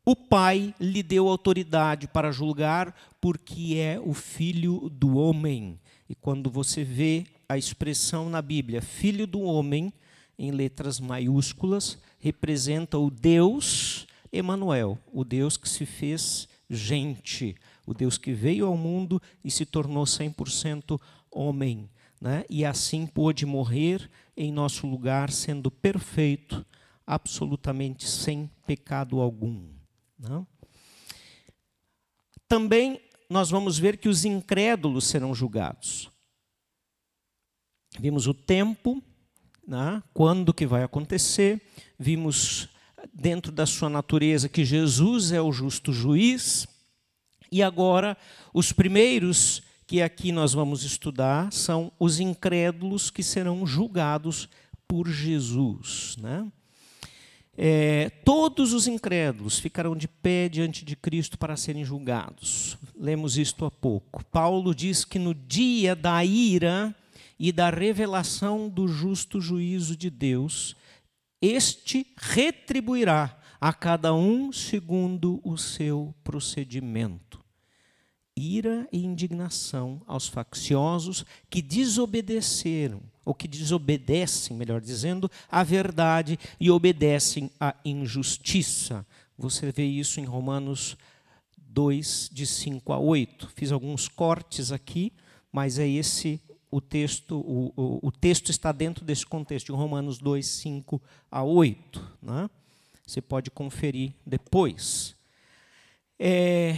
O Pai lhe deu autoridade para julgar, porque é o filho do homem. E quando você vê a expressão na Bíblia, filho do homem, em letras maiúsculas, representa o Deus Emanuel, o Deus que se fez gente, o Deus que veio ao mundo e se tornou 100% homem, né? E assim pôde morrer em nosso lugar, sendo perfeito, absolutamente sem pecado algum. Né? Também nós vamos ver que os incrédulos serão julgados. Vimos o tempo, né? quando que vai acontecer, vimos dentro da sua natureza que Jesus é o justo juiz, e agora os primeiros que aqui nós vamos estudar são os incrédulos que serão julgados por Jesus. Né? É, todos os incrédulos ficarão de pé diante de Cristo para serem julgados. Lemos isto há pouco. Paulo diz que no dia da ira, e da revelação do justo juízo de Deus, este retribuirá a cada um segundo o seu procedimento. Ira e indignação aos facciosos que desobedeceram, ou que desobedecem, melhor dizendo, à verdade e obedecem à injustiça. Você vê isso em Romanos 2, de 5 a 8. Fiz alguns cortes aqui, mas é esse o texto, o, o, o, texto está dentro desse contexto, de Romanos 2, 5 a 8. Né? Você pode conferir depois. É,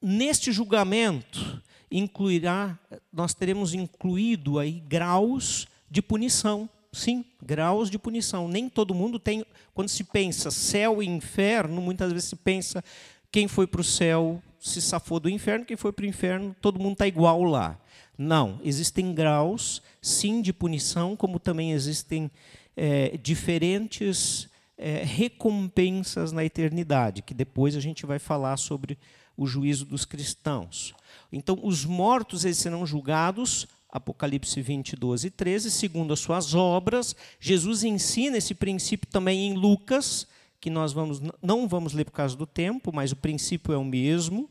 neste julgamento, incluirá, nós teremos incluído aí graus de punição. sim, graus de punição. Nem todo mundo tem. Quando se pensa céu e inferno, muitas vezes se pensa quem foi para o céu se safou do inferno, quem foi para o inferno, todo mundo está igual lá. Não, existem graus, sim, de punição, como também existem é, diferentes é, recompensas na eternidade, que depois a gente vai falar sobre o juízo dos cristãos. Então, os mortos eles serão julgados Apocalipse 20, 12 e 13, segundo as suas obras. Jesus ensina esse princípio também em Lucas, que nós vamos, não vamos ler por causa do tempo, mas o princípio é o mesmo.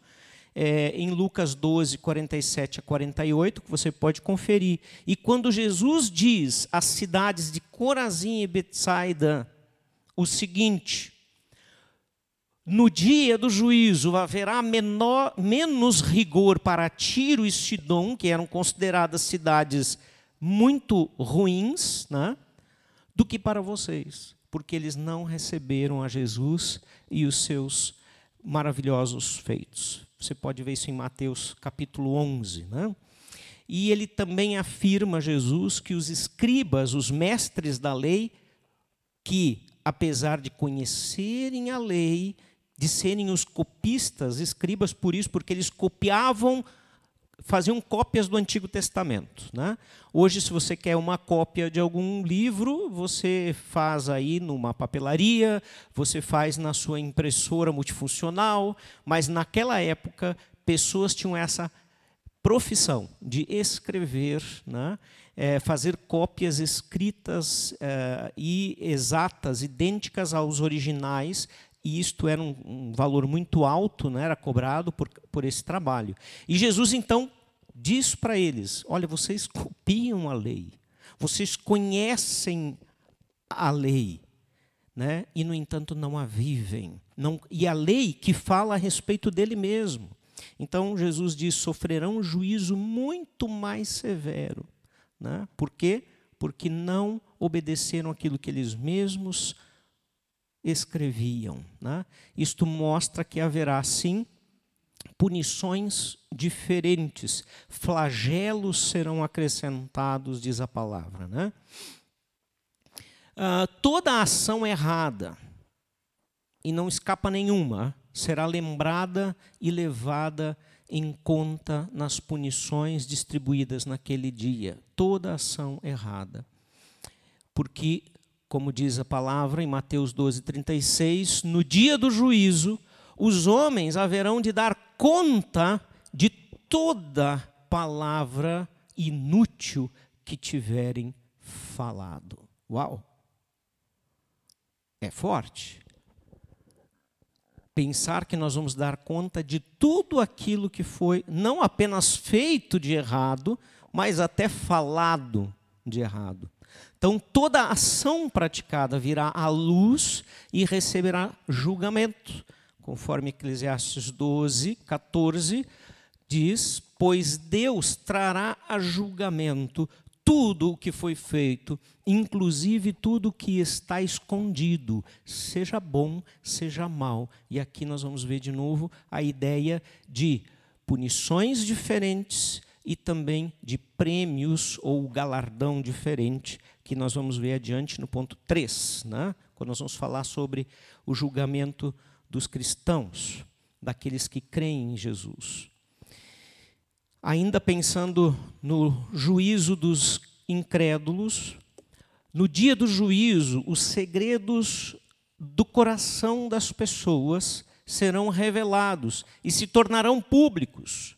É, em Lucas 12, 47 a 48, que você pode conferir. E quando Jesus diz às cidades de Corazim e Betsaida o seguinte: no dia do juízo haverá menor, menos rigor para Tiro e Sidom, que eram consideradas cidades muito ruins, né, do que para vocês, porque eles não receberam a Jesus e os seus maravilhosos feitos. Você pode ver isso em Mateus capítulo 11. Né? E ele também afirma, Jesus, que os escribas, os mestres da lei, que, apesar de conhecerem a lei, de serem os copistas, escribas, por isso, porque eles copiavam, faziam cópias do Antigo Testamento. Né? Hoje, se você quer uma cópia de algum livro, você faz aí numa papelaria, você faz na sua impressora multifuncional, mas naquela época, pessoas tinham essa profissão de escrever, né? É, fazer cópias escritas é, e exatas, idênticas aos originais, e isto era um, um valor muito alto, né, era cobrado por, por esse trabalho. E Jesus então diz para eles: Olha, vocês copiam a lei, vocês conhecem a lei, né, e no entanto não a vivem. Não, e a lei que fala a respeito dele mesmo. Então Jesus diz: sofrerão um juízo muito mais severo. Né? Por quê? Porque não obedeceram aquilo que eles mesmos escreviam. Né? Isto mostra que haverá, sim, punições diferentes, flagelos serão acrescentados, diz a palavra. Né? Uh, toda ação errada, e não escapa nenhuma, será lembrada e levada em conta nas punições distribuídas naquele dia. Toda ação errada. Porque como diz a palavra em Mateus 12, 36, no dia do juízo, os homens haverão de dar conta de toda palavra inútil que tiverem falado. Uau! É forte. Pensar que nós vamos dar conta de tudo aquilo que foi, não apenas feito de errado, mas até falado de errado. Então, toda ação praticada virá à luz e receberá julgamento, conforme Eclesiastes 12, 14 diz: Pois Deus trará a julgamento tudo o que foi feito, inclusive tudo o que está escondido, seja bom, seja mal. E aqui nós vamos ver de novo a ideia de punições diferentes e também de prêmios ou galardão diferente, que nós vamos ver adiante no ponto 3, né? quando nós vamos falar sobre o julgamento dos cristãos, daqueles que creem em Jesus. Ainda pensando no juízo dos incrédulos, no dia do juízo, os segredos do coração das pessoas serão revelados e se tornarão públicos.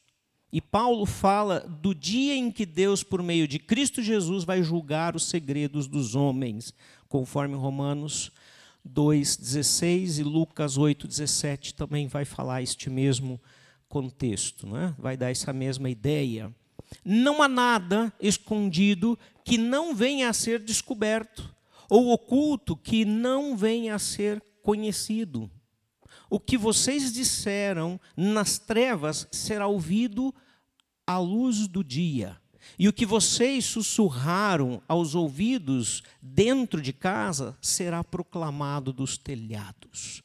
E Paulo fala do dia em que Deus, por meio de Cristo Jesus, vai julgar os segredos dos homens, conforme Romanos 2,16 e Lucas 8,17 também vai falar este mesmo contexto, né? vai dar essa mesma ideia. Não há nada escondido que não venha a ser descoberto, ou oculto que não venha a ser conhecido. O que vocês disseram nas trevas será ouvido à luz do dia. E o que vocês sussurraram aos ouvidos dentro de casa será proclamado dos telhados.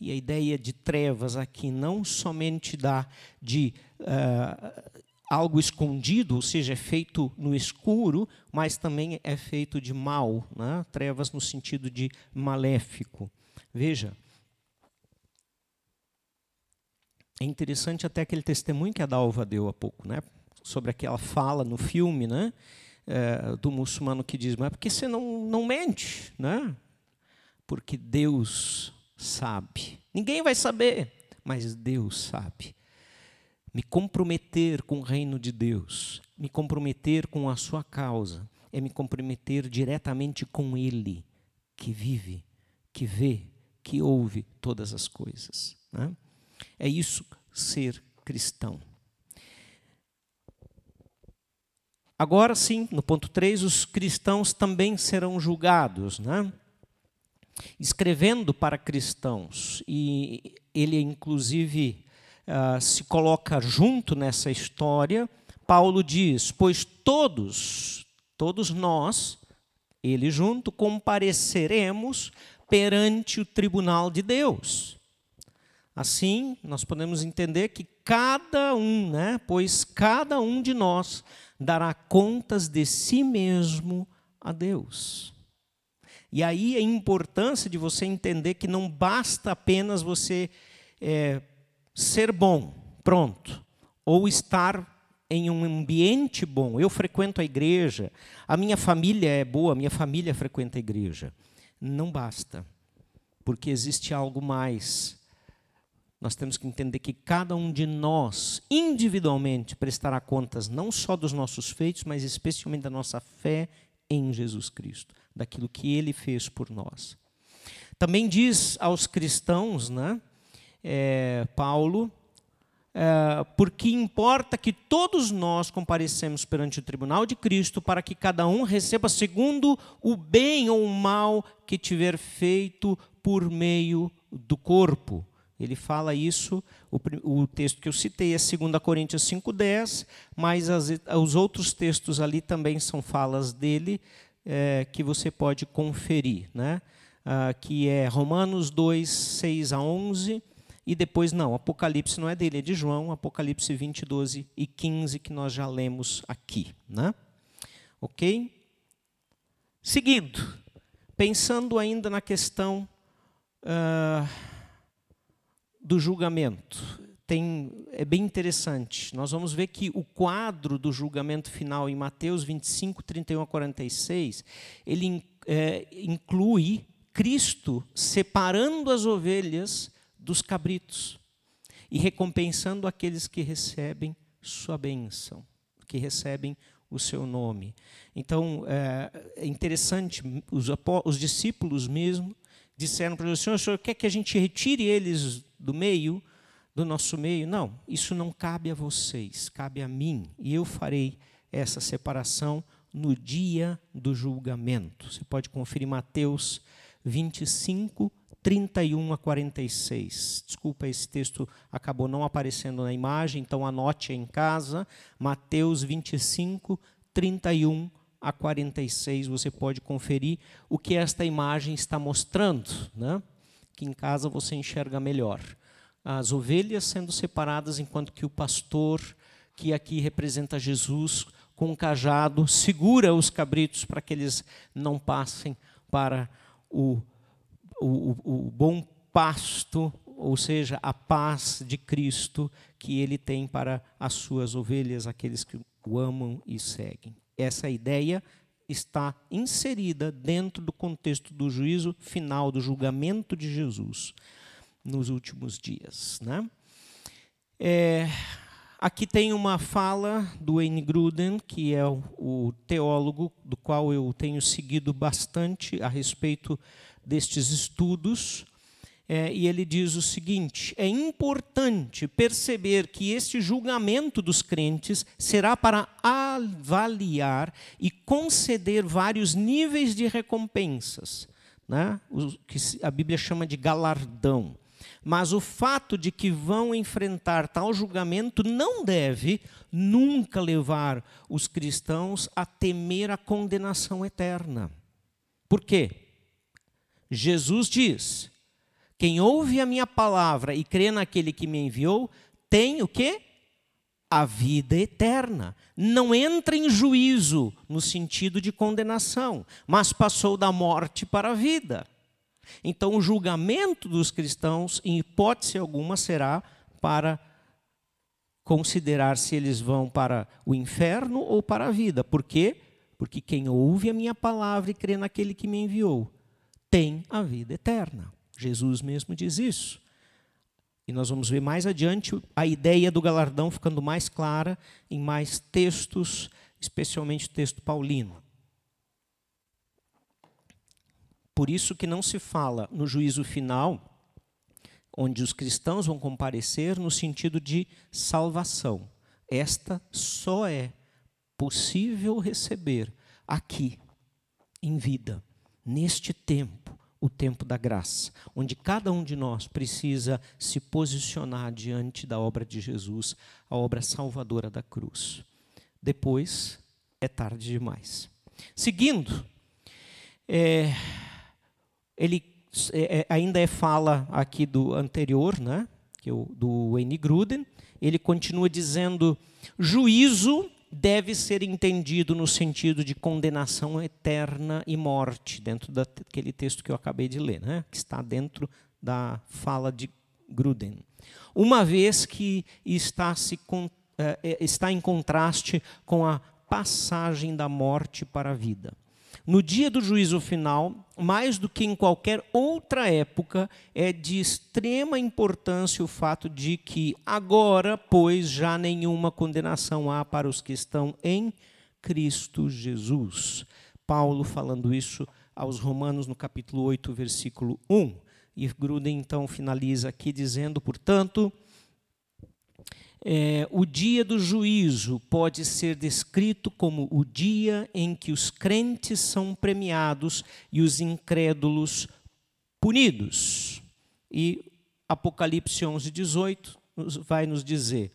E a ideia de trevas aqui não somente dá de uh, algo escondido, ou seja, é feito no escuro, mas também é feito de mal, né? trevas no sentido de maléfico. Veja, é interessante até aquele testemunho que a Dalva deu há pouco, né? sobre aquela fala no filme né? É, do muçulmano que diz, mas por que você não, não mente? Né? Porque Deus sabe. Ninguém vai saber, mas Deus sabe. Me comprometer com o reino de Deus, me comprometer com a sua causa, é me comprometer diretamente com Ele, que vive, que vê, que ouve todas as coisas. Né? É isso ser cristão. Agora sim, no ponto 3, os cristãos também serão julgados. Né? Escrevendo para cristãos, e ele inclusive uh, se coloca junto nessa história, Paulo diz: Pois todos, todos nós, ele junto, compareceremos perante o tribunal de Deus. Assim, nós podemos entender que cada um, né, pois cada um de nós dará contas de si mesmo a Deus. E aí a importância de você entender que não basta apenas você é, ser bom, pronto, ou estar em um ambiente bom. Eu frequento a igreja, a minha família é boa, a minha família frequenta a igreja. Não basta, porque existe algo mais. Nós temos que entender que cada um de nós, individualmente, prestará contas não só dos nossos feitos, mas especialmente da nossa fé em Jesus Cristo, daquilo que ele fez por nós. Também diz aos cristãos, né? é, Paulo, é, porque importa que todos nós comparecemos perante o tribunal de Cristo para que cada um receba segundo o bem ou o mal que tiver feito por meio do corpo. Ele fala isso, o, o texto que eu citei é 2 Coríntios 5,10, mas as, os outros textos ali também são falas dele é, que você pode conferir, né? Ah, que é Romanos 2, 6 a 11, e depois, não, Apocalipse não é dele, é de João, Apocalipse 20, 12 e 15, que nós já lemos aqui. Né? Ok? Seguindo, pensando ainda na questão uh, do julgamento. Tem, é bem interessante. Nós vamos ver que o quadro do julgamento final em Mateus 25, 31 a 46, ele é, inclui Cristo separando as ovelhas dos cabritos e recompensando aqueles que recebem sua bênção, que recebem o seu nome. Então, é, é interessante, os, os discípulos mesmo disseram para o Senhor, o Senhor quer que a gente retire eles do meio, do nosso meio? Não, isso não cabe a vocês, cabe a mim, e eu farei essa separação no dia do julgamento. Você pode conferir Mateus 25, 31 a 46. Desculpa, esse texto acabou não aparecendo na imagem, então anote em casa. Mateus 25, 31 a 46. Você pode conferir o que esta imagem está mostrando, né? Que em casa você enxerga melhor. As ovelhas sendo separadas, enquanto que o pastor, que aqui representa Jesus, com um cajado, segura os cabritos para que eles não passem para o o, o, bom pasto, ou seja, a paz de Cristo que ele tem para as suas ovelhas, aqueles que o amam e seguem. Essa ideia está inserida dentro do contexto do juízo final, do julgamento de Jesus nos últimos dias. Né? É, aqui tem uma fala do Wayne Gruden, que é o, o teólogo do qual eu tenho seguido bastante a respeito destes estudos, é, e ele diz o seguinte: é importante perceber que este julgamento dos crentes será para avaliar e conceder vários níveis de recompensas, né? o que a Bíblia chama de galardão. Mas o fato de que vão enfrentar tal julgamento não deve nunca levar os cristãos a temer a condenação eterna. Por quê? Jesus diz: Quem ouve a minha palavra e crê naquele que me enviou, tem o quê? a vida eterna. Não entra em juízo no sentido de condenação, mas passou da morte para a vida. Então, o julgamento dos cristãos, em hipótese alguma, será para considerar se eles vão para o inferno ou para a vida. Por quê? Porque quem ouve a minha palavra e crê naquele que me enviou tem a vida eterna. Jesus mesmo diz isso. E nós vamos ver mais adiante a ideia do galardão ficando mais clara em mais textos, especialmente o texto paulino. Por isso que não se fala no juízo final, onde os cristãos vão comparecer no sentido de salvação. Esta só é possível receber aqui, em vida, neste tempo, o tempo da graça, onde cada um de nós precisa se posicionar diante da obra de Jesus, a obra salvadora da cruz. Depois é tarde demais. Seguindo, é, ele é, é, ainda é fala aqui do anterior, né? Que é do Wayne Gruden. Ele continua dizendo: juízo deve ser entendido no sentido de condenação eterna e morte, dentro daquele texto que eu acabei de ler, né? que está dentro da fala de Gruden. Uma vez que está, se, é, está em contraste com a passagem da morte para a vida. No dia do juízo final, mais do que em qualquer outra época, é de extrema importância o fato de que agora, pois, já nenhuma condenação há para os que estão em Cristo Jesus. Paulo falando isso aos Romanos no capítulo 8, versículo 1. E Gruden então finaliza aqui dizendo, portanto, é, o dia do juízo pode ser descrito como o dia em que os crentes são premiados e os incrédulos punidos. E Apocalipse 11, 18 vai nos dizer: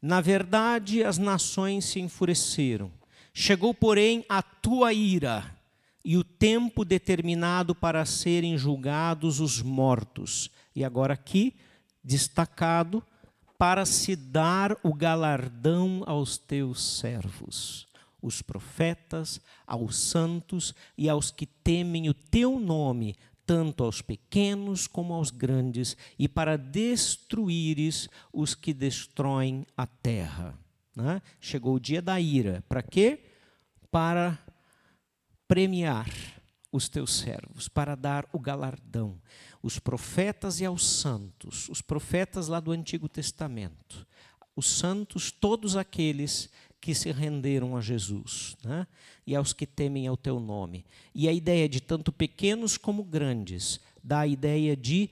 Na verdade, as nações se enfureceram. Chegou, porém, a tua ira e o tempo determinado para serem julgados os mortos. E agora, aqui, destacado, para se dar o galardão aos teus servos, os profetas, aos santos e aos que temem o teu nome, tanto aos pequenos como aos grandes, e para destruíres os que destroem a terra. Né? Chegou o dia da ira. Para quê? Para premiar os teus servos, para dar o galardão os profetas e aos santos, os profetas lá do Antigo Testamento, os santos, todos aqueles que se renderam a Jesus, né? e aos que temem ao teu nome. E a ideia de tanto pequenos como grandes, dá a ideia de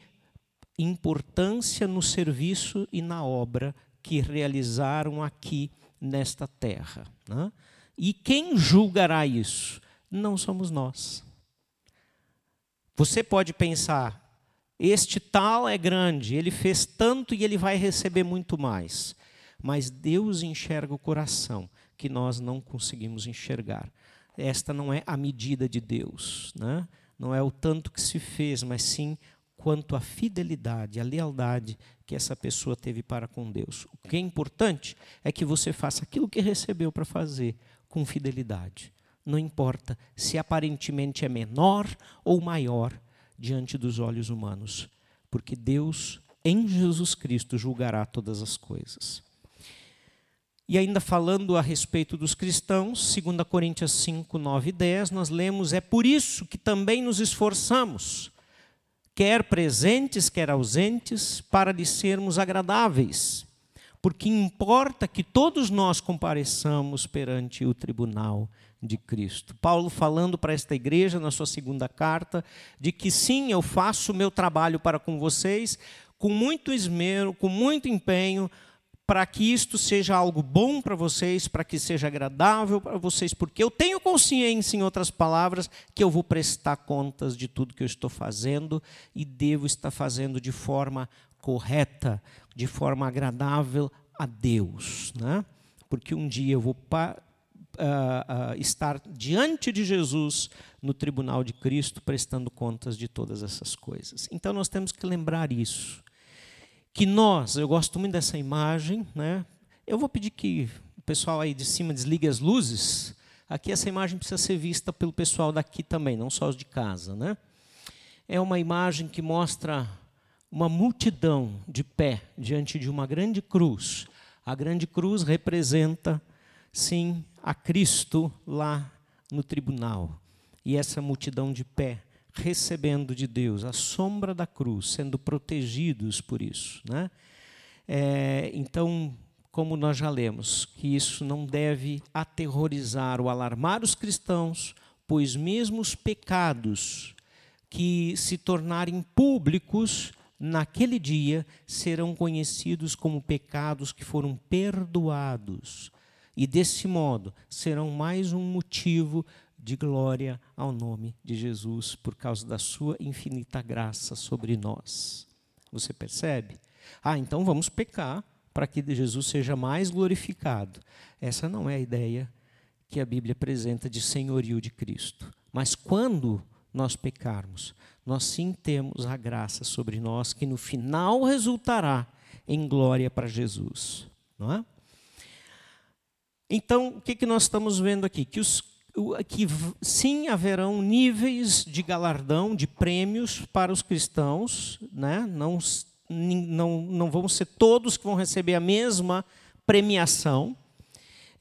importância no serviço e na obra que realizaram aqui nesta terra. Né? E quem julgará isso? Não somos nós. Você pode pensar, este tal é grande, ele fez tanto e ele vai receber muito mais. Mas Deus enxerga o coração que nós não conseguimos enxergar. Esta não é a medida de Deus, né? não é o tanto que se fez, mas sim quanto a fidelidade, a lealdade que essa pessoa teve para com Deus. O que é importante é que você faça aquilo que recebeu para fazer com fidelidade. Não importa se aparentemente é menor ou maior, diante dos olhos humanos, porque Deus, em Jesus Cristo, julgará todas as coisas. E ainda falando a respeito dos cristãos, 2 Coríntios 5, 9 e 10, nós lemos: É por isso que também nos esforçamos, quer presentes, quer ausentes, para lhe sermos agradáveis, porque importa que todos nós compareçamos perante o tribunal de Cristo. Paulo falando para esta igreja na sua segunda carta de que sim, eu faço o meu trabalho para com vocês com muito esmero, com muito empenho, para que isto seja algo bom para vocês, para que seja agradável para vocês, porque eu tenho consciência, em outras palavras, que eu vou prestar contas de tudo que eu estou fazendo e devo estar fazendo de forma correta, de forma agradável a Deus, né? Porque um dia eu vou uh, uh, estar diante de Jesus no tribunal de Cristo, prestando contas de todas essas coisas. Então nós temos que lembrar isso. Que nós, eu gosto muito dessa imagem, né? Eu vou pedir que o pessoal aí de cima desligue as luzes. Aqui essa imagem precisa ser vista pelo pessoal daqui também, não só os de casa, né? É uma imagem que mostra uma multidão de pé diante de uma grande cruz. A grande cruz representa, sim, a Cristo lá no tribunal. E essa multidão de pé recebendo de Deus a sombra da cruz, sendo protegidos por isso. Né? É, então, como nós já lemos, que isso não deve aterrorizar ou alarmar os cristãos, pois mesmo os pecados que se tornarem públicos naquele dia serão conhecidos como pecados que foram perdoados. E desse modo serão mais um motivo de glória ao nome de Jesus por causa da sua infinita graça sobre nós. Você percebe? Ah, então vamos pecar para que Jesus seja mais glorificado. Essa não é a ideia que a Bíblia apresenta de senhorio de Cristo. Mas quando nós pecarmos, nós sim temos a graça sobre nós que no final resultará em glória para Jesus, não é? Então, o que, que nós estamos vendo aqui? Que os que sim haverão níveis de galardão, de prêmios para os cristãos, né? não, não, não vão ser todos que vão receber a mesma premiação,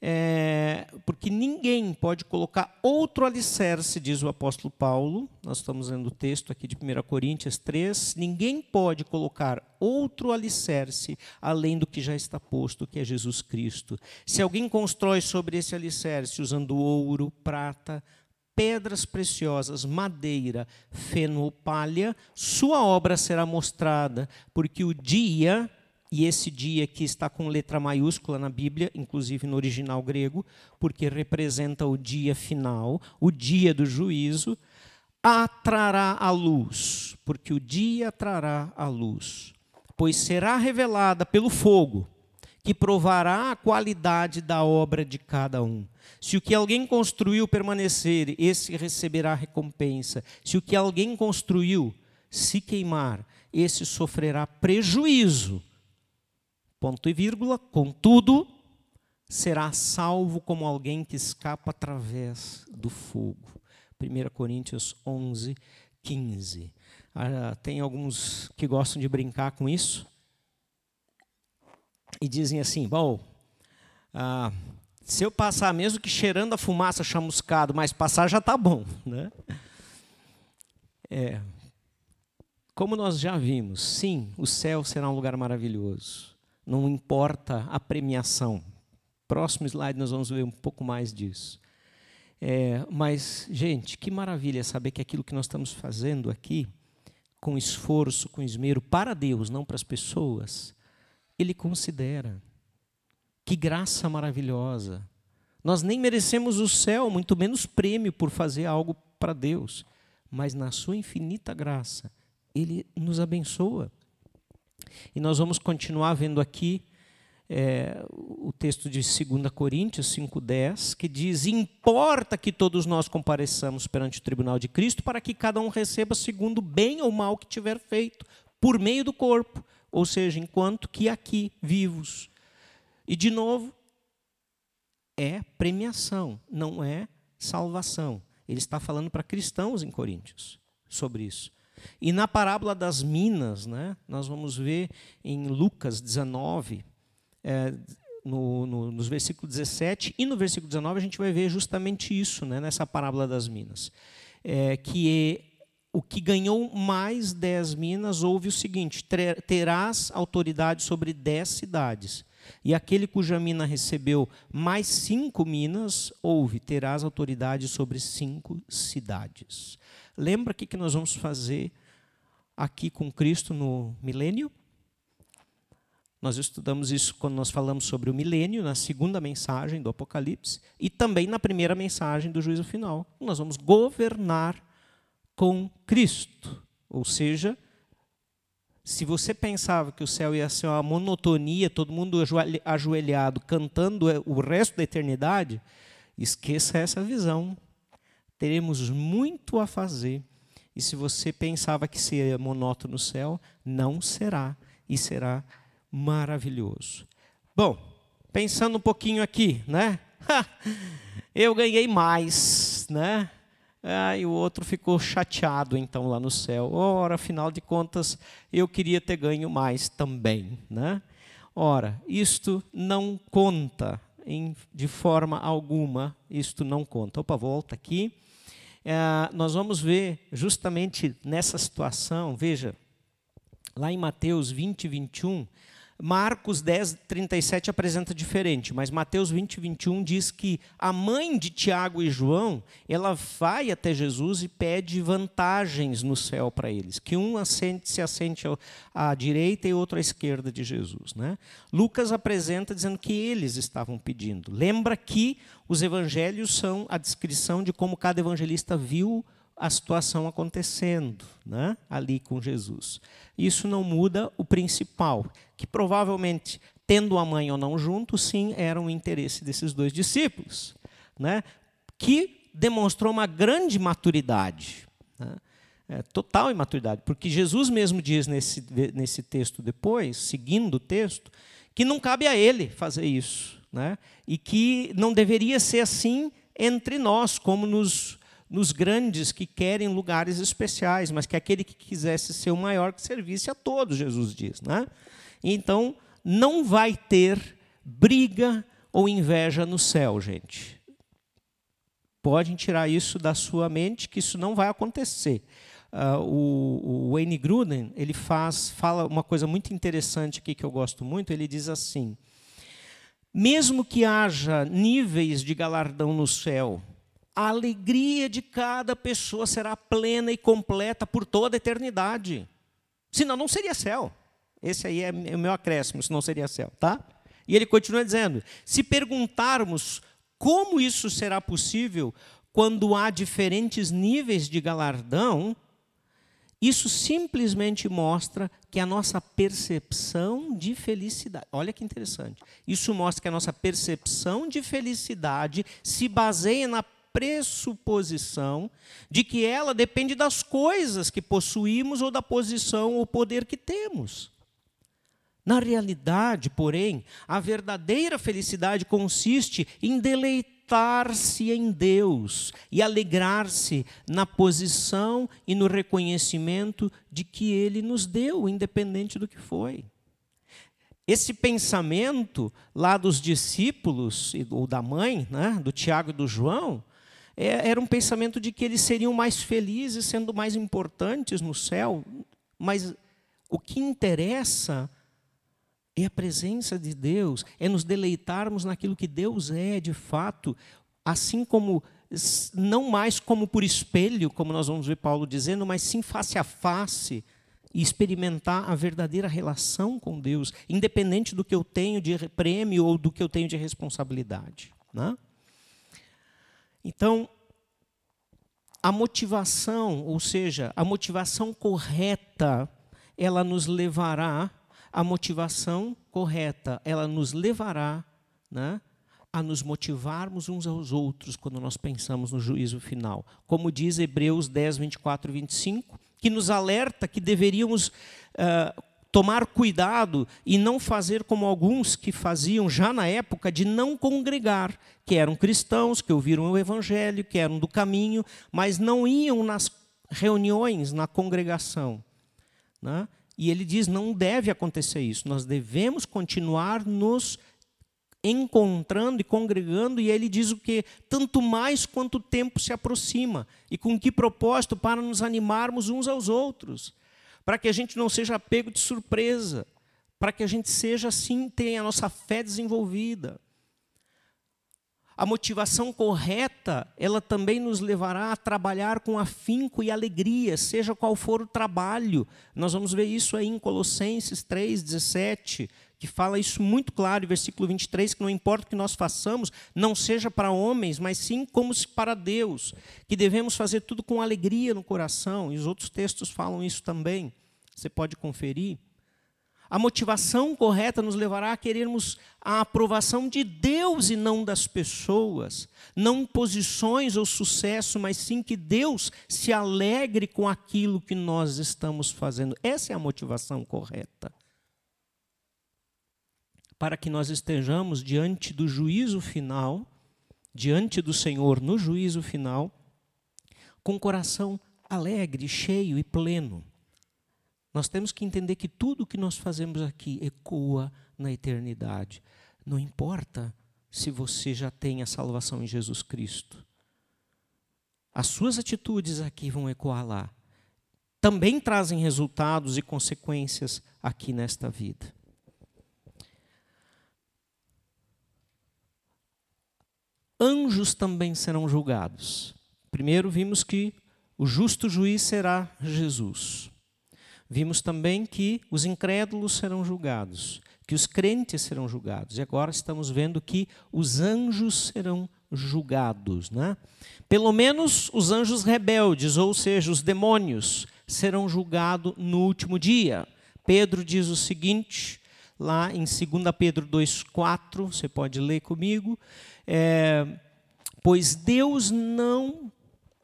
é, porque ninguém pode colocar outro alicerce, diz o apóstolo Paulo, nós estamos lendo o texto aqui de 1 Coríntios 3, ninguém pode colocar outro alicerce além do que já está posto, que é Jesus Cristo. Se alguém constrói sobre esse alicerce usando ouro, prata, pedras preciosas, madeira, feno ou palha, sua obra será mostrada, porque o dia e esse dia que está com letra maiúscula na Bíblia, inclusive no original grego, porque representa o dia final, o dia do juízo, atrará a luz, porque o dia trará a luz, pois será revelada pelo fogo, que provará a qualidade da obra de cada um. Se o que alguém construiu permanecer, esse receberá recompensa. Se o que alguém construiu se queimar, esse sofrerá prejuízo ponto e vírgula, contudo, será salvo como alguém que escapa através do fogo. 1 Coríntios 11, 15. Ah, tem alguns que gostam de brincar com isso e dizem assim: bom, ah, se eu passar, mesmo que cheirando a fumaça chamuscado, mas passar já está bom. Né? É, como nós já vimos, sim, o céu será um lugar maravilhoso não importa a premiação. Próximo slide nós vamos ver um pouco mais disso. É, mas, gente, que maravilha saber que aquilo que nós estamos fazendo aqui, com esforço, com esmero, para Deus, não para as pessoas, Ele considera. Que graça maravilhosa. Nós nem merecemos o céu, muito menos prêmio por fazer algo para Deus. Mas na Sua infinita graça, Ele nos abençoa. E nós vamos continuar vendo aqui é, o texto de 2 Coríntios 5,10, que diz: Importa que todos nós compareçamos perante o tribunal de Cristo, para que cada um receba segundo o bem ou mal que tiver feito, por meio do corpo, ou seja, enquanto que aqui vivos. E, de novo, é premiação, não é salvação. Ele está falando para cristãos em Coríntios sobre isso. E na parábola das minas, né, nós vamos ver em Lucas 19, é, no, no, nos versículos 17 e no versículo 19, a gente vai ver justamente isso, né, nessa parábola das minas. É, que é, o que ganhou mais dez minas ouve o seguinte: terás autoridade sobre dez cidades. E aquele cuja mina recebeu mais cinco minas, ouve, terás autoridade sobre cinco cidades. Lembra o que nós vamos fazer aqui com Cristo no milênio? Nós estudamos isso quando nós falamos sobre o milênio, na segunda mensagem do Apocalipse, e também na primeira mensagem do juízo final. Nós vamos governar com Cristo. Ou seja, se você pensava que o céu ia ser uma monotonia, todo mundo ajoelhado cantando o resto da eternidade, esqueça essa visão teremos muito a fazer. E se você pensava que seria monótono no céu, não será, e será maravilhoso. Bom, pensando um pouquinho aqui, né? Eu ganhei mais, né? Ah, e o outro ficou chateado então lá no céu. Ora, afinal de contas, eu queria ter ganho mais também, né? Ora, isto não conta em, de forma alguma, isto não conta. Opa, volta aqui. É, nós vamos ver justamente nessa situação, veja, lá em Mateus 20, 21, Marcos 10, 37 apresenta diferente, mas Mateus 20, 21 diz que a mãe de Tiago e João, ela vai até Jesus e pede vantagens no céu para eles, que um assente, se assente à direita e outro à esquerda de Jesus. Né? Lucas apresenta dizendo que eles estavam pedindo. Lembra que os evangelhos são a descrição de como cada evangelista viu a situação acontecendo né, ali com Jesus. Isso não muda o principal, que provavelmente, tendo a mãe ou não junto, sim, era um interesse desses dois discípulos, né, que demonstrou uma grande maturidade. Né, é, total imaturidade, porque Jesus mesmo diz nesse, nesse texto depois, seguindo o texto, que não cabe a ele fazer isso, né, e que não deveria ser assim entre nós, como nos nos grandes que querem lugares especiais, mas que aquele que quisesse ser o maior que servisse a todos, Jesus diz. Né? Então, não vai ter briga ou inveja no céu, gente. Podem tirar isso da sua mente, que isso não vai acontecer. Uh, o, Wayne Gruden ele faz, fala uma coisa muito interessante aqui que eu gosto muito. Ele diz assim: mesmo que haja níveis de galardão no céu, a alegria de cada pessoa será plena e completa por toda a eternidade. Senão não seria céu. Esse aí é o meu acréscimo, senão seria céu, tá? E ele continua dizendo: se perguntarmos como isso será possível quando há diferentes níveis de galardão, isso simplesmente mostra que a nossa percepção de felicidade, olha que interessante, isso mostra que a nossa percepção de felicidade se baseia na pressuposição de que ela depende das coisas que possuímos ou da posição ou poder que temos. Na realidade, porém, a verdadeira felicidade consiste em deleitar-se em Deus e alegrar-se na posição e no reconhecimento de que Ele nos deu, independente do que foi. Esse pensamento lá dos discípulos, ou da mãe, né, do Tiago e do João, é, era um pensamento de que eles seriam mais felizes, sendo mais importantes no céu. Mas o que interessa é a presença de Deus, é nos deleitarmos naquilo que Deus é de fato, assim como não mais como por espelho, como nós vamos ver Paulo dizendo, mas sim face a face e experimentar a verdadeira relação com Deus, independente do que eu tenho de prêmio ou do que eu tenho de responsabilidade. Né? Então, a motivação, ou seja, a motivação correta, ela nos levará, a motivação correta, ela nos levará né, a nos motivarmos uns aos outros quando nós pensamos no juízo final. Como diz Hebreus 10, 24 e 25, que nos alerta que deveríamos uh, tomar cuidado e não fazer como alguns que faziam já na época de não congregar, que eram cristãos, que ouviram o evangelho, que eram do caminho, mas não iam nas reuniões, na congregação. Né? E ele diz: não deve acontecer isso, nós devemos continuar nos encontrando e congregando, e ele diz o que? Tanto mais quanto o tempo se aproxima. E com que propósito? Para nos animarmos uns aos outros para que a gente não seja pego de surpresa, para que a gente seja assim, tenha a nossa fé desenvolvida. A motivação correta, ela também nos levará a trabalhar com afinco e alegria, seja qual for o trabalho. Nós vamos ver isso aí em Colossenses 3:17, que fala isso muito claro, versículo 23, que não importa o que nós façamos, não seja para homens, mas sim como se para Deus, que devemos fazer tudo com alegria no coração, e os outros textos falam isso também. Você pode conferir. A motivação correta nos levará a querermos a aprovação de Deus e não das pessoas, não posições ou sucesso, mas sim que Deus se alegre com aquilo que nós estamos fazendo. Essa é a motivação correta. Para que nós estejamos diante do juízo final, diante do Senhor no juízo final, com coração alegre, cheio e pleno. Nós temos que entender que tudo o que nós fazemos aqui ecoa na eternidade. Não importa se você já tem a salvação em Jesus Cristo. As suas atitudes aqui vão ecoar lá. Também trazem resultados e consequências aqui nesta vida. Anjos também serão julgados. Primeiro vimos que o justo juiz será Jesus. Vimos também que os incrédulos serão julgados, que os crentes serão julgados. E agora estamos vendo que os anjos serão julgados. Né? Pelo menos os anjos rebeldes, ou seja, os demônios, serão julgados no último dia. Pedro diz o seguinte, lá em 2 Pedro 2,4, você pode ler comigo. É, pois Deus não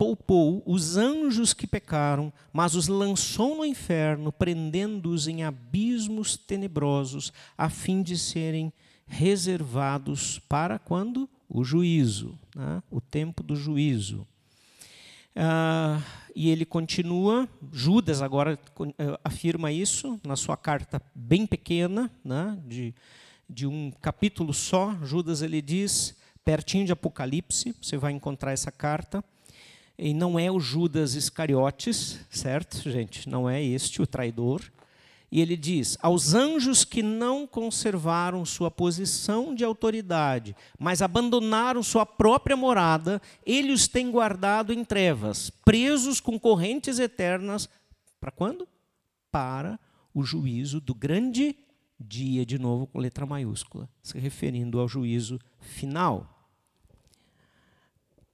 poupou os anjos que pecaram, mas os lançou no inferno, prendendo-os em abismos tenebrosos, a fim de serem reservados para quando? O juízo, né? o tempo do juízo. Ah, e ele continua, Judas agora eh, afirma isso na sua carta bem pequena, né? de, de um capítulo só. Judas ele diz, pertinho de Apocalipse, você vai encontrar essa carta e não é o Judas Iscariotes, certo, gente? Não é este o traidor. E ele diz: aos anjos que não conservaram sua posição de autoridade, mas abandonaram sua própria morada, ele os tem guardado em trevas, presos com correntes eternas. Para quando? Para o juízo do grande dia, de novo com letra maiúscula, se referindo ao juízo final.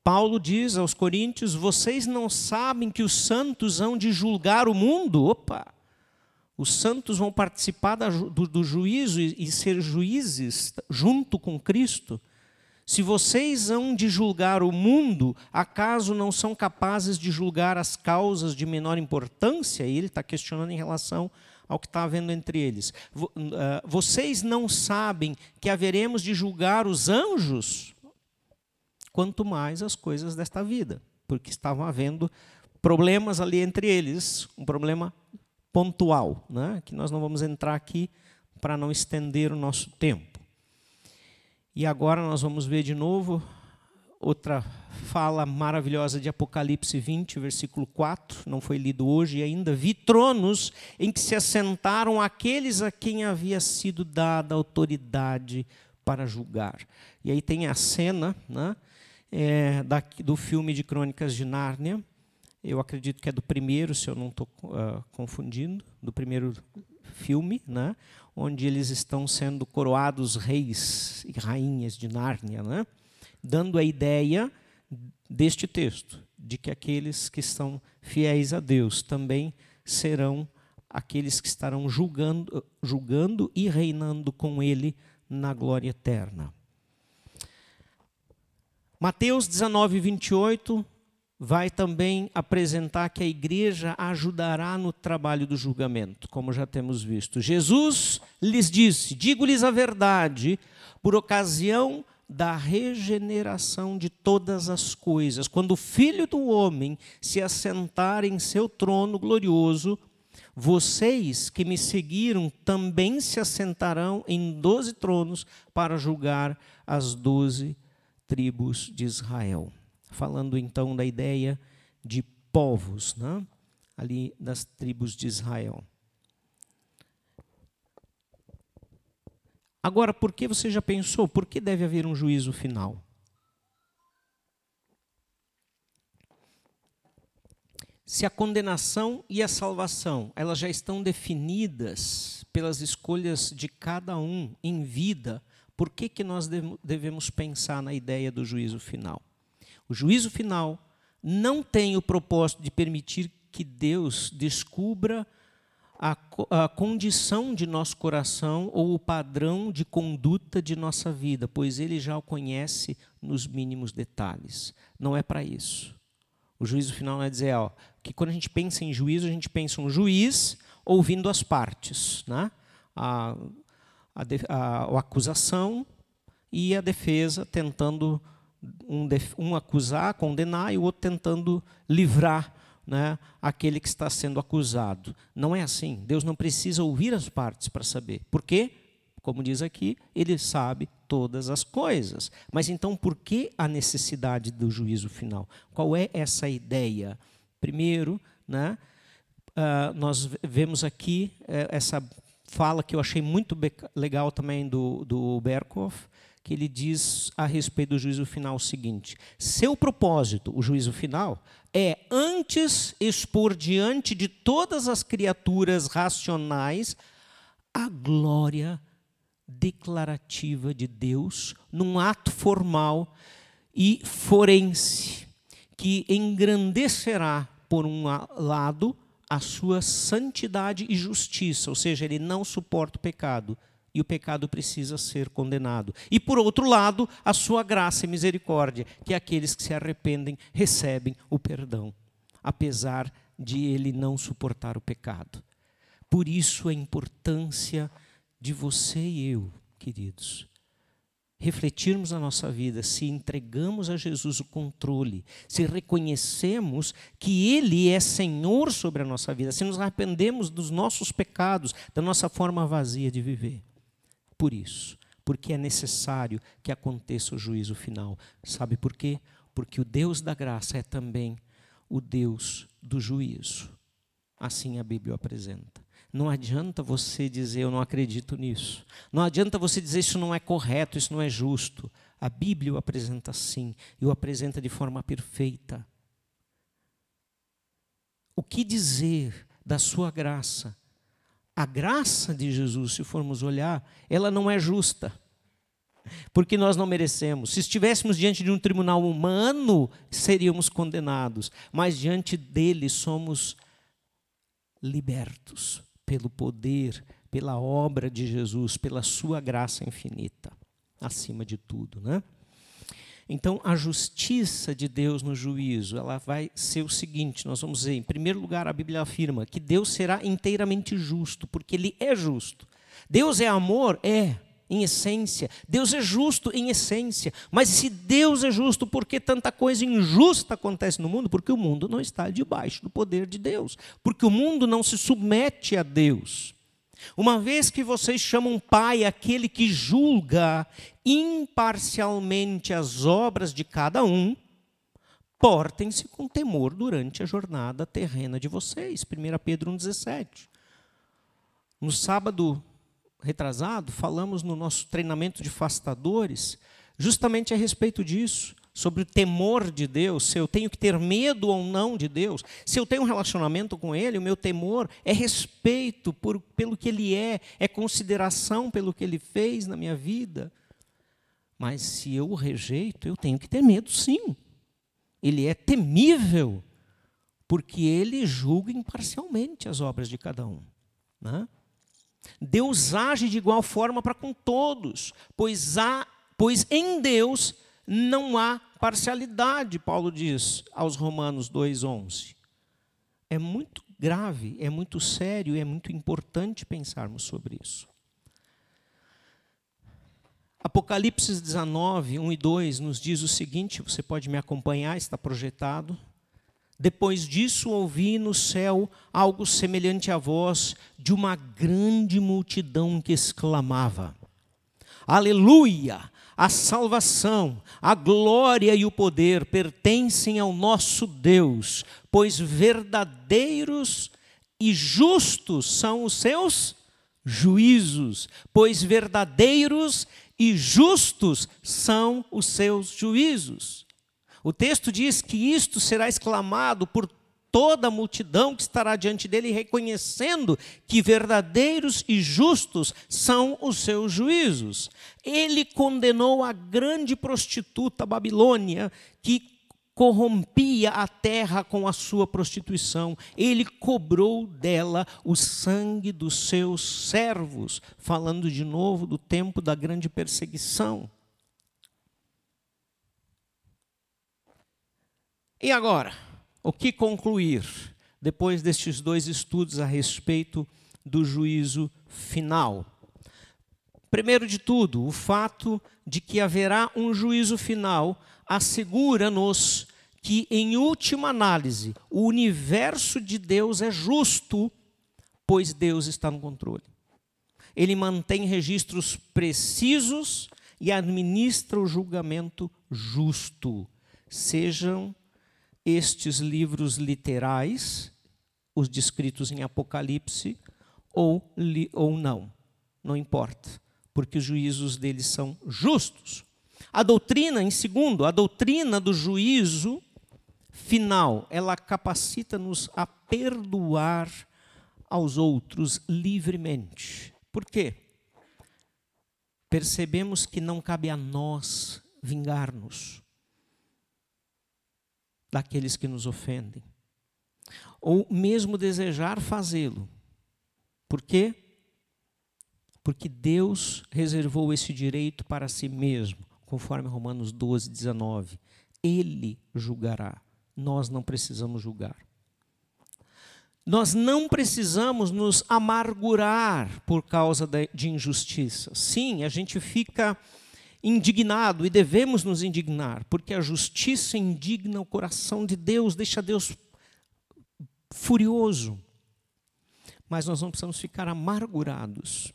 Paulo diz aos coríntios: vocês não sabem que os santos hão de julgar o mundo? Opa! Os santos vão participar do, juízo e, e ser juízes junto com Cristo. Se vocês hão de julgar o mundo, acaso não são capazes de julgar as causas de menor importância? E ele está questionando em relação ao que está havendo entre eles. Ah, vocês não sabem que haveremos de julgar os anjos? quanto mais as coisas desta vida, porque estavam havendo problemas ali entre eles, um problema pontual, né? que nós não vamos entrar aqui para não estender o nosso tempo. E agora nós vamos ver de novo outra fala maravilhosa de Apocalipse 20, versículo 4, não foi lido hoje ainda. Vi tronos em que se assentaram aqueles a quem havia sido dada autoridade para julgar. E aí tem a cena, né? é, da, do filme de Crônicas de Nárnia. Eu acredito que é do primeiro, se eu não estou uh, confundindo, do primeiro filme, né? onde eles estão sendo coroados reis e rainhas de Nárnia, né? Dando a ideia deste texto, de que aqueles que são fiéis a Deus também serão aqueles que estarão julgando, julgando e reinando com Ele na glória eterna. Mateus 19, 28 vai também apresentar que a igreja ajudará no trabalho do julgamento, como já temos visto. Jesus lhes disse: Digo-lhes a verdade, por ocasião da regeneração de todas as coisas, quando o Filho do Homem se assentar em seu trono glorioso, vocês que me seguiram também se assentarão em doze tronos para julgar as doze tribos de Israel. Falando então da ideia de povos, né? ali das tribos de Israel. Agora, por que você já pensou? Por que deve haver um juízo final? Se a condenação e a salvação, elas já estão definidas pelas escolhas de cada um em vida, por que, que nós devemos pensar na ideia do juízo final? O juízo final não tem o propósito de permitir que Deus descubra a, a, condição de nosso coração ou o padrão de conduta de nossa vida, pois Ele já o conhece nos mínimos detalhes. Não é para isso. O juízo final é dizer ó, que quando a gente pensa em juízo, a gente pensa um juiz ouvindo as partes. Né? A, a, a, a acusação e a defesa tentando um, um, acusar, condenar e o outro tentando livrar né, aquele que está sendo acusado. Não é assim. Deus não precisa ouvir as partes para saber. Por quê? Como diz aqui, ele sabe todas as coisas. Mas então, por que a necessidade do juízo final? Qual é essa ideia? Primeiro, né, uh, nós vemos aqui uh, essa fala que eu achei muito legal também do, do Berkhoff, que ele diz a respeito do juízo final o seguinte: seu propósito, o juízo final, é antes expor diante de todas as criaturas racionais a glória declarativa de Deus num ato formal e forense que engrandecerá por um lado a sua santidade e justiça, ou seja, ele não suporta o pecado e o pecado precisa ser condenado. E por outro lado, a sua graça e misericórdia, que aqueles que se arrependem recebem o perdão, apesar de ele não suportar o pecado. Por isso a importância de você e eu, queridos, refletirmos a nossa vida, se entregamos a Jesus o controle, se reconhecemos que Ele é Senhor sobre a nossa vida, se nos arrependemos dos nossos pecados, da nossa forma vazia de viver por isso, porque é necessário que aconteça o juízo final. Sabe por quê? Porque o Deus da graça é também o Deus do juízo. Assim a Bíblia apresenta. Não adianta você dizer eu não acredito nisso. Não adianta você dizer isso não é correto, isso não é justo. A Bíblia o apresenta assim e o apresenta de forma perfeita. O que dizer da sua graça a graça de Jesus, se formos olhar, ela não é justa. Porque nós não merecemos. Se estivéssemos diante de um tribunal humano, seríamos condenados. Mas diante dele somos libertos pelo poder, pela obra de Jesus, pela sua graça infinita, acima de tudo, né? Então, a justiça de Deus no juízo, ela vai ser o seguinte, nós vamos ver, em primeiro lugar, a Bíblia afirma que Deus será inteiramente justo, porque ele é justo. Deus é amor? É, em essência. Deus é justo em essência. Mas se Deus é justo, por que tanta coisa injusta acontece no mundo? Porque o mundo não está debaixo do poder de Deus. Porque o mundo não se submete a Deus. Uma vez que vocês chamam pai aquele que julga imparcialmente as obras de cada um, portem-se com temor durante a jornada terrena de vocês. 1 Pedro 1,17. No sábado retrasado, falamos no nosso treinamento de fastadores justamente a respeito disso sobre o temor de Deus, se eu tenho que ter medo ou não de Deus, se eu tenho um relacionamento com Ele, o meu temor é respeito por, pelo que Ele é, é consideração pelo que Ele fez na minha vida. Mas se eu o rejeito, eu tenho que ter medo, sim. Ele é temível, porque ele julga imparcialmente as obras de cada um. Né? Deus age de igual forma para com todos, pois, há, pois em Deus não há parcialidade, Paulo diz aos Romanos 2,11. É muito grave, é muito sério, é muito importante pensarmos sobre isso. Apocalipse 19, 1 e 2 nos diz o seguinte: você pode me acompanhar, está projetado. Depois disso, ouvi no céu algo semelhante à voz de uma grande multidão que exclamava: Aleluia! A salvação, a glória e o poder pertencem ao nosso Deus, pois verdadeiros e justos são os seus juízos, pois verdadeiros e justos são os seus juízos. O texto diz que isto será exclamado por toda a multidão que estará diante dele, reconhecendo que verdadeiros e justos são os seus juízos. Ele condenou a grande prostituta Babilônia, que corrompia a terra com a sua prostituição. Ele cobrou dela o sangue dos seus servos, falando de novo do tempo da grande perseguição. E agora? O que concluir depois destes dois estudos a respeito do juízo final? Primeiro de tudo, o fato de que haverá um juízo final assegura-nos que, em última análise, o universo de Deus é justo, pois Deus está no controle. Ele mantém registros precisos e administra o julgamento justo. Sejam estes livros literais, os descritos em Apocalipse, ou, ou não. Não importa, porque os juízos deles são justos. A doutrina, em segundo, a doutrina do juízo final, ela capacita-nos a perdoar aos outros livremente. Por quê? Percebemos que não cabe a nós vingar-nos daqueles que nos ofendem, ou mesmo desejar fazê-lo. Por quê? Porque Deus reservou esse direito para si mesmo, conforme Romanos 12, 19. Ele julgará, nós não precisamos julgar. Nós não precisamos nos amargurar por causa de injustiça. Sim, a gente fica indignado e devemos nos indignar, porque a justiça indigna o coração de Deus, deixa Deus furioso. Mas nós não precisamos ficar amargurados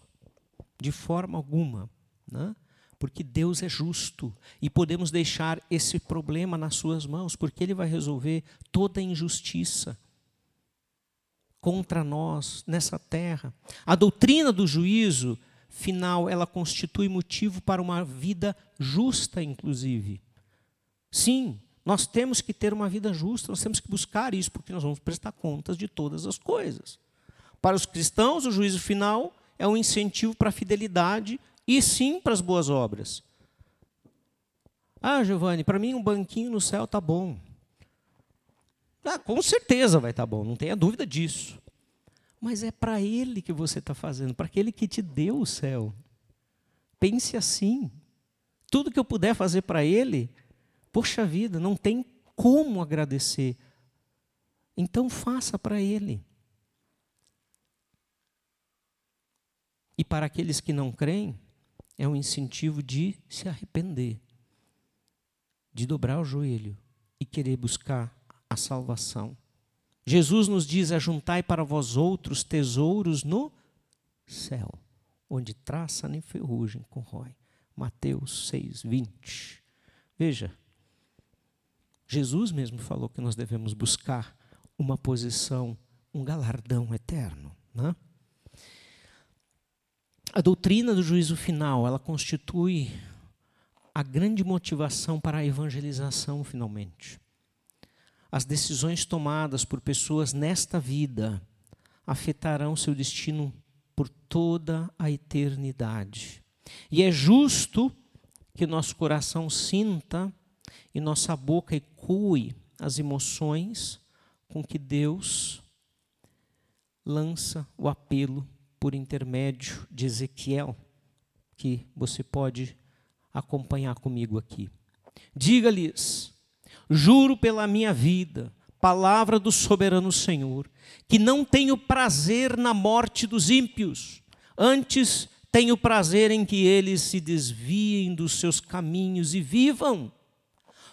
de forma alguma, né? porque Deus é justo e podemos deixar esse problema nas Suas mãos, porque Ele vai resolver toda a injustiça contra nós nessa terra. A doutrina do juízo final, ela constitui motivo para uma vida justa, inclusive. Sim, nós temos que ter uma vida justa, nós temos que buscar isso, porque nós vamos prestar contas de todas as coisas. Para os cristãos, o juízo final é um incentivo para a fidelidade e sim para as boas obras. Ah, Giovanni, para mim um banquinho no céu tá bom. Ah, com certeza vai estar tá bom, não tenha dúvida disso. Mas é para Ele que você está fazendo, para aquele que te deu o céu. Pense assim. Tudo que eu puder fazer para Ele, poxa vida, não tem como agradecer. Então faça para Ele. E para aqueles que não creem, é um incentivo de se arrepender, de dobrar o joelho e querer buscar a salvação. Jesus nos diz: Ajuntai para vós outros tesouros no céu, onde traça nem ferrugem corrói. Mateus 6, 20. Veja, Jesus mesmo falou que nós devemos buscar uma posição, um galardão eterno. Né? A doutrina do juízo final, ela constitui a grande motivação para a evangelização, finalmente. As decisões tomadas por pessoas nesta vida afetarão seu destino por toda a eternidade. E é justo que nosso coração sinta e nossa boca ecoe as emoções com que Deus lança o apelo por intermédio de Ezequiel, que você pode acompanhar comigo aqui. Diga-lhes: Juro pela minha vida, palavra do soberano Senhor, que não tenho prazer na morte dos ímpios, antes tenho prazer em que eles se desviem dos seus caminhos e vivam.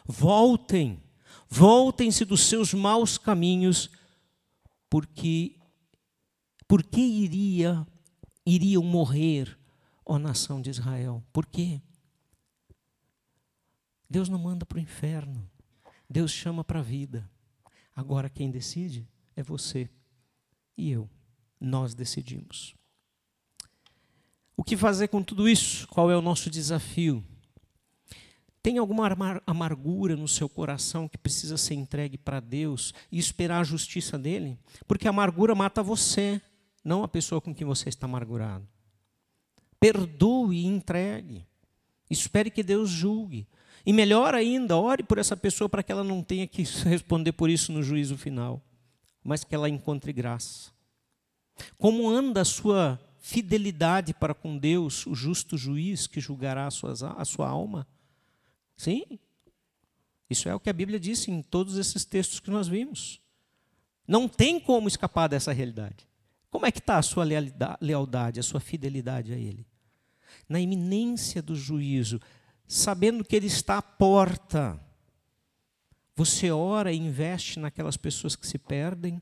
Voltem, voltem-se dos seus maus caminhos, porque por que iria iriam morrer, ó nação de Israel? Por quê? Deus não manda para o inferno. Deus chama para a vida. Agora quem decide é você e eu. Nós decidimos. O que fazer com tudo isso? Qual é o nosso desafio? Tem alguma amargura no seu coração que precisa ser entregue para Deus e esperar a justiça dele? Porque a amargura mata você, não a pessoa com quem você está amargurado. Perdoe e entregue. Espere que Deus julgue. E melhor ainda, ore por essa pessoa para que ela não tenha que [laughs] responder por isso no juízo final, mas que ela encontre graça. Como anda a sua fidelidade para com Deus, o justo juiz que julgará a sua, a sua alma? Sim, isso é o que a Bíblia disse em todos esses textos que nós vimos. Não tem como escapar dessa realidade. Como é que está a sua lealdade, a sua fidelidade a Ele? na iminência do juízo, sabendo que Ele está à porta. Você ora e investe naquelas pessoas que se perdem,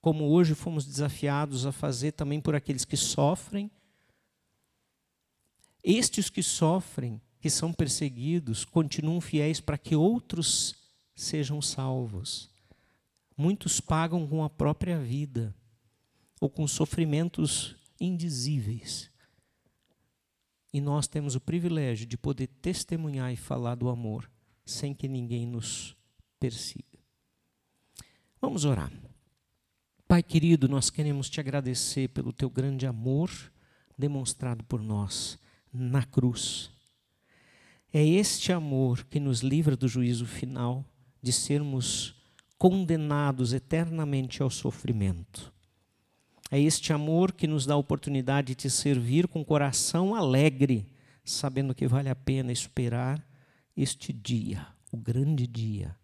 como hoje fomos desafiados a fazer também por aqueles que sofrem. Estes que sofrem, que são perseguidos, continuam fiéis para que outros sejam salvos. Muitos pagam com a própria vida ou com sofrimentos indizíveis. E nós temos o privilégio de poder testemunhar e falar do amor sem que ninguém nos persiga. Vamos orar. Pai querido, nós queremos te agradecer pelo teu grande amor demonstrado por nós na cruz. É este amor que nos livra do juízo final, de sermos condenados eternamente ao sofrimento. É este amor que nos dá a oportunidade de te servir com coração alegre, sabendo que vale a pena esperar este dia, o grande dia,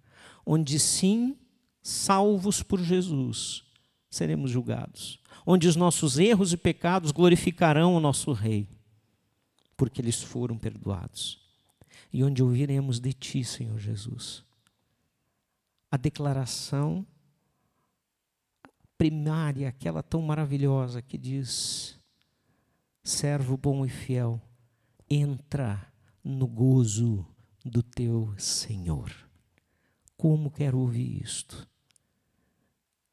onde sim, salvos por Jesus, seremos julgados, onde os nossos erros e pecados glorificarão o nosso Rei, porque eles foram perdoados, e onde ouviremos de Ti, Senhor Jesus, a declaração primária, aquela tão maravilhosa que diz: servo bom e fiel, entra no gozo do teu Senhor. Como quero ouvir isto?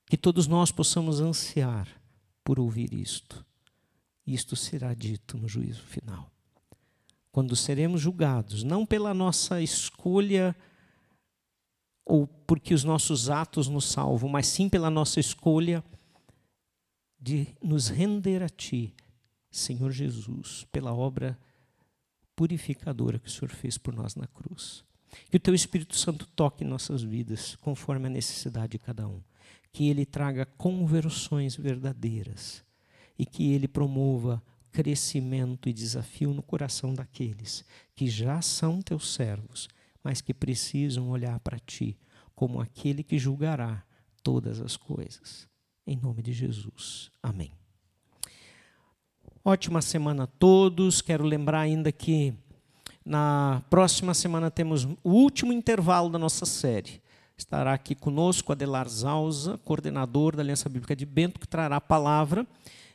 Que todos nós possamos ansiar por ouvir isto. Isto será dito no juízo final. Quando seremos julgados, não pela nossa escolha ou porque os nossos atos nos salvam, mas sim pela nossa escolha de nos render a Ti, Senhor Jesus, pela obra purificadora que o Senhor fez por nós na cruz. Que o Teu Espírito Santo toque nossas vidas, conforme a necessidade de cada um. Que Ele traga conversões verdadeiras e que Ele promova crescimento e desafio no coração daqueles que já são Teus servos mas que precisam olhar para ti como aquele que julgará todas as coisas. Em nome de Jesus. Amém. Ótima semana a todos. Quero lembrar ainda que na próxima semana temos o último intervalo da nossa série. Estará aqui conosco Adelar Zausa, coordenador da Aliança Bíblica de Bento, que trará a palavra.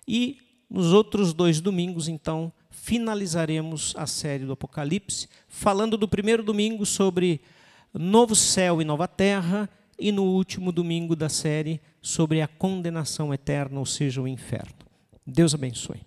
E nos outros dois domingos, então, finalizaremos a série do Apocalipse, falando do primeiro domingo sobre novo céu e nova terra, e no último domingo da série sobre a condenação eterna, ou seja, o inferno. Deus abençoe.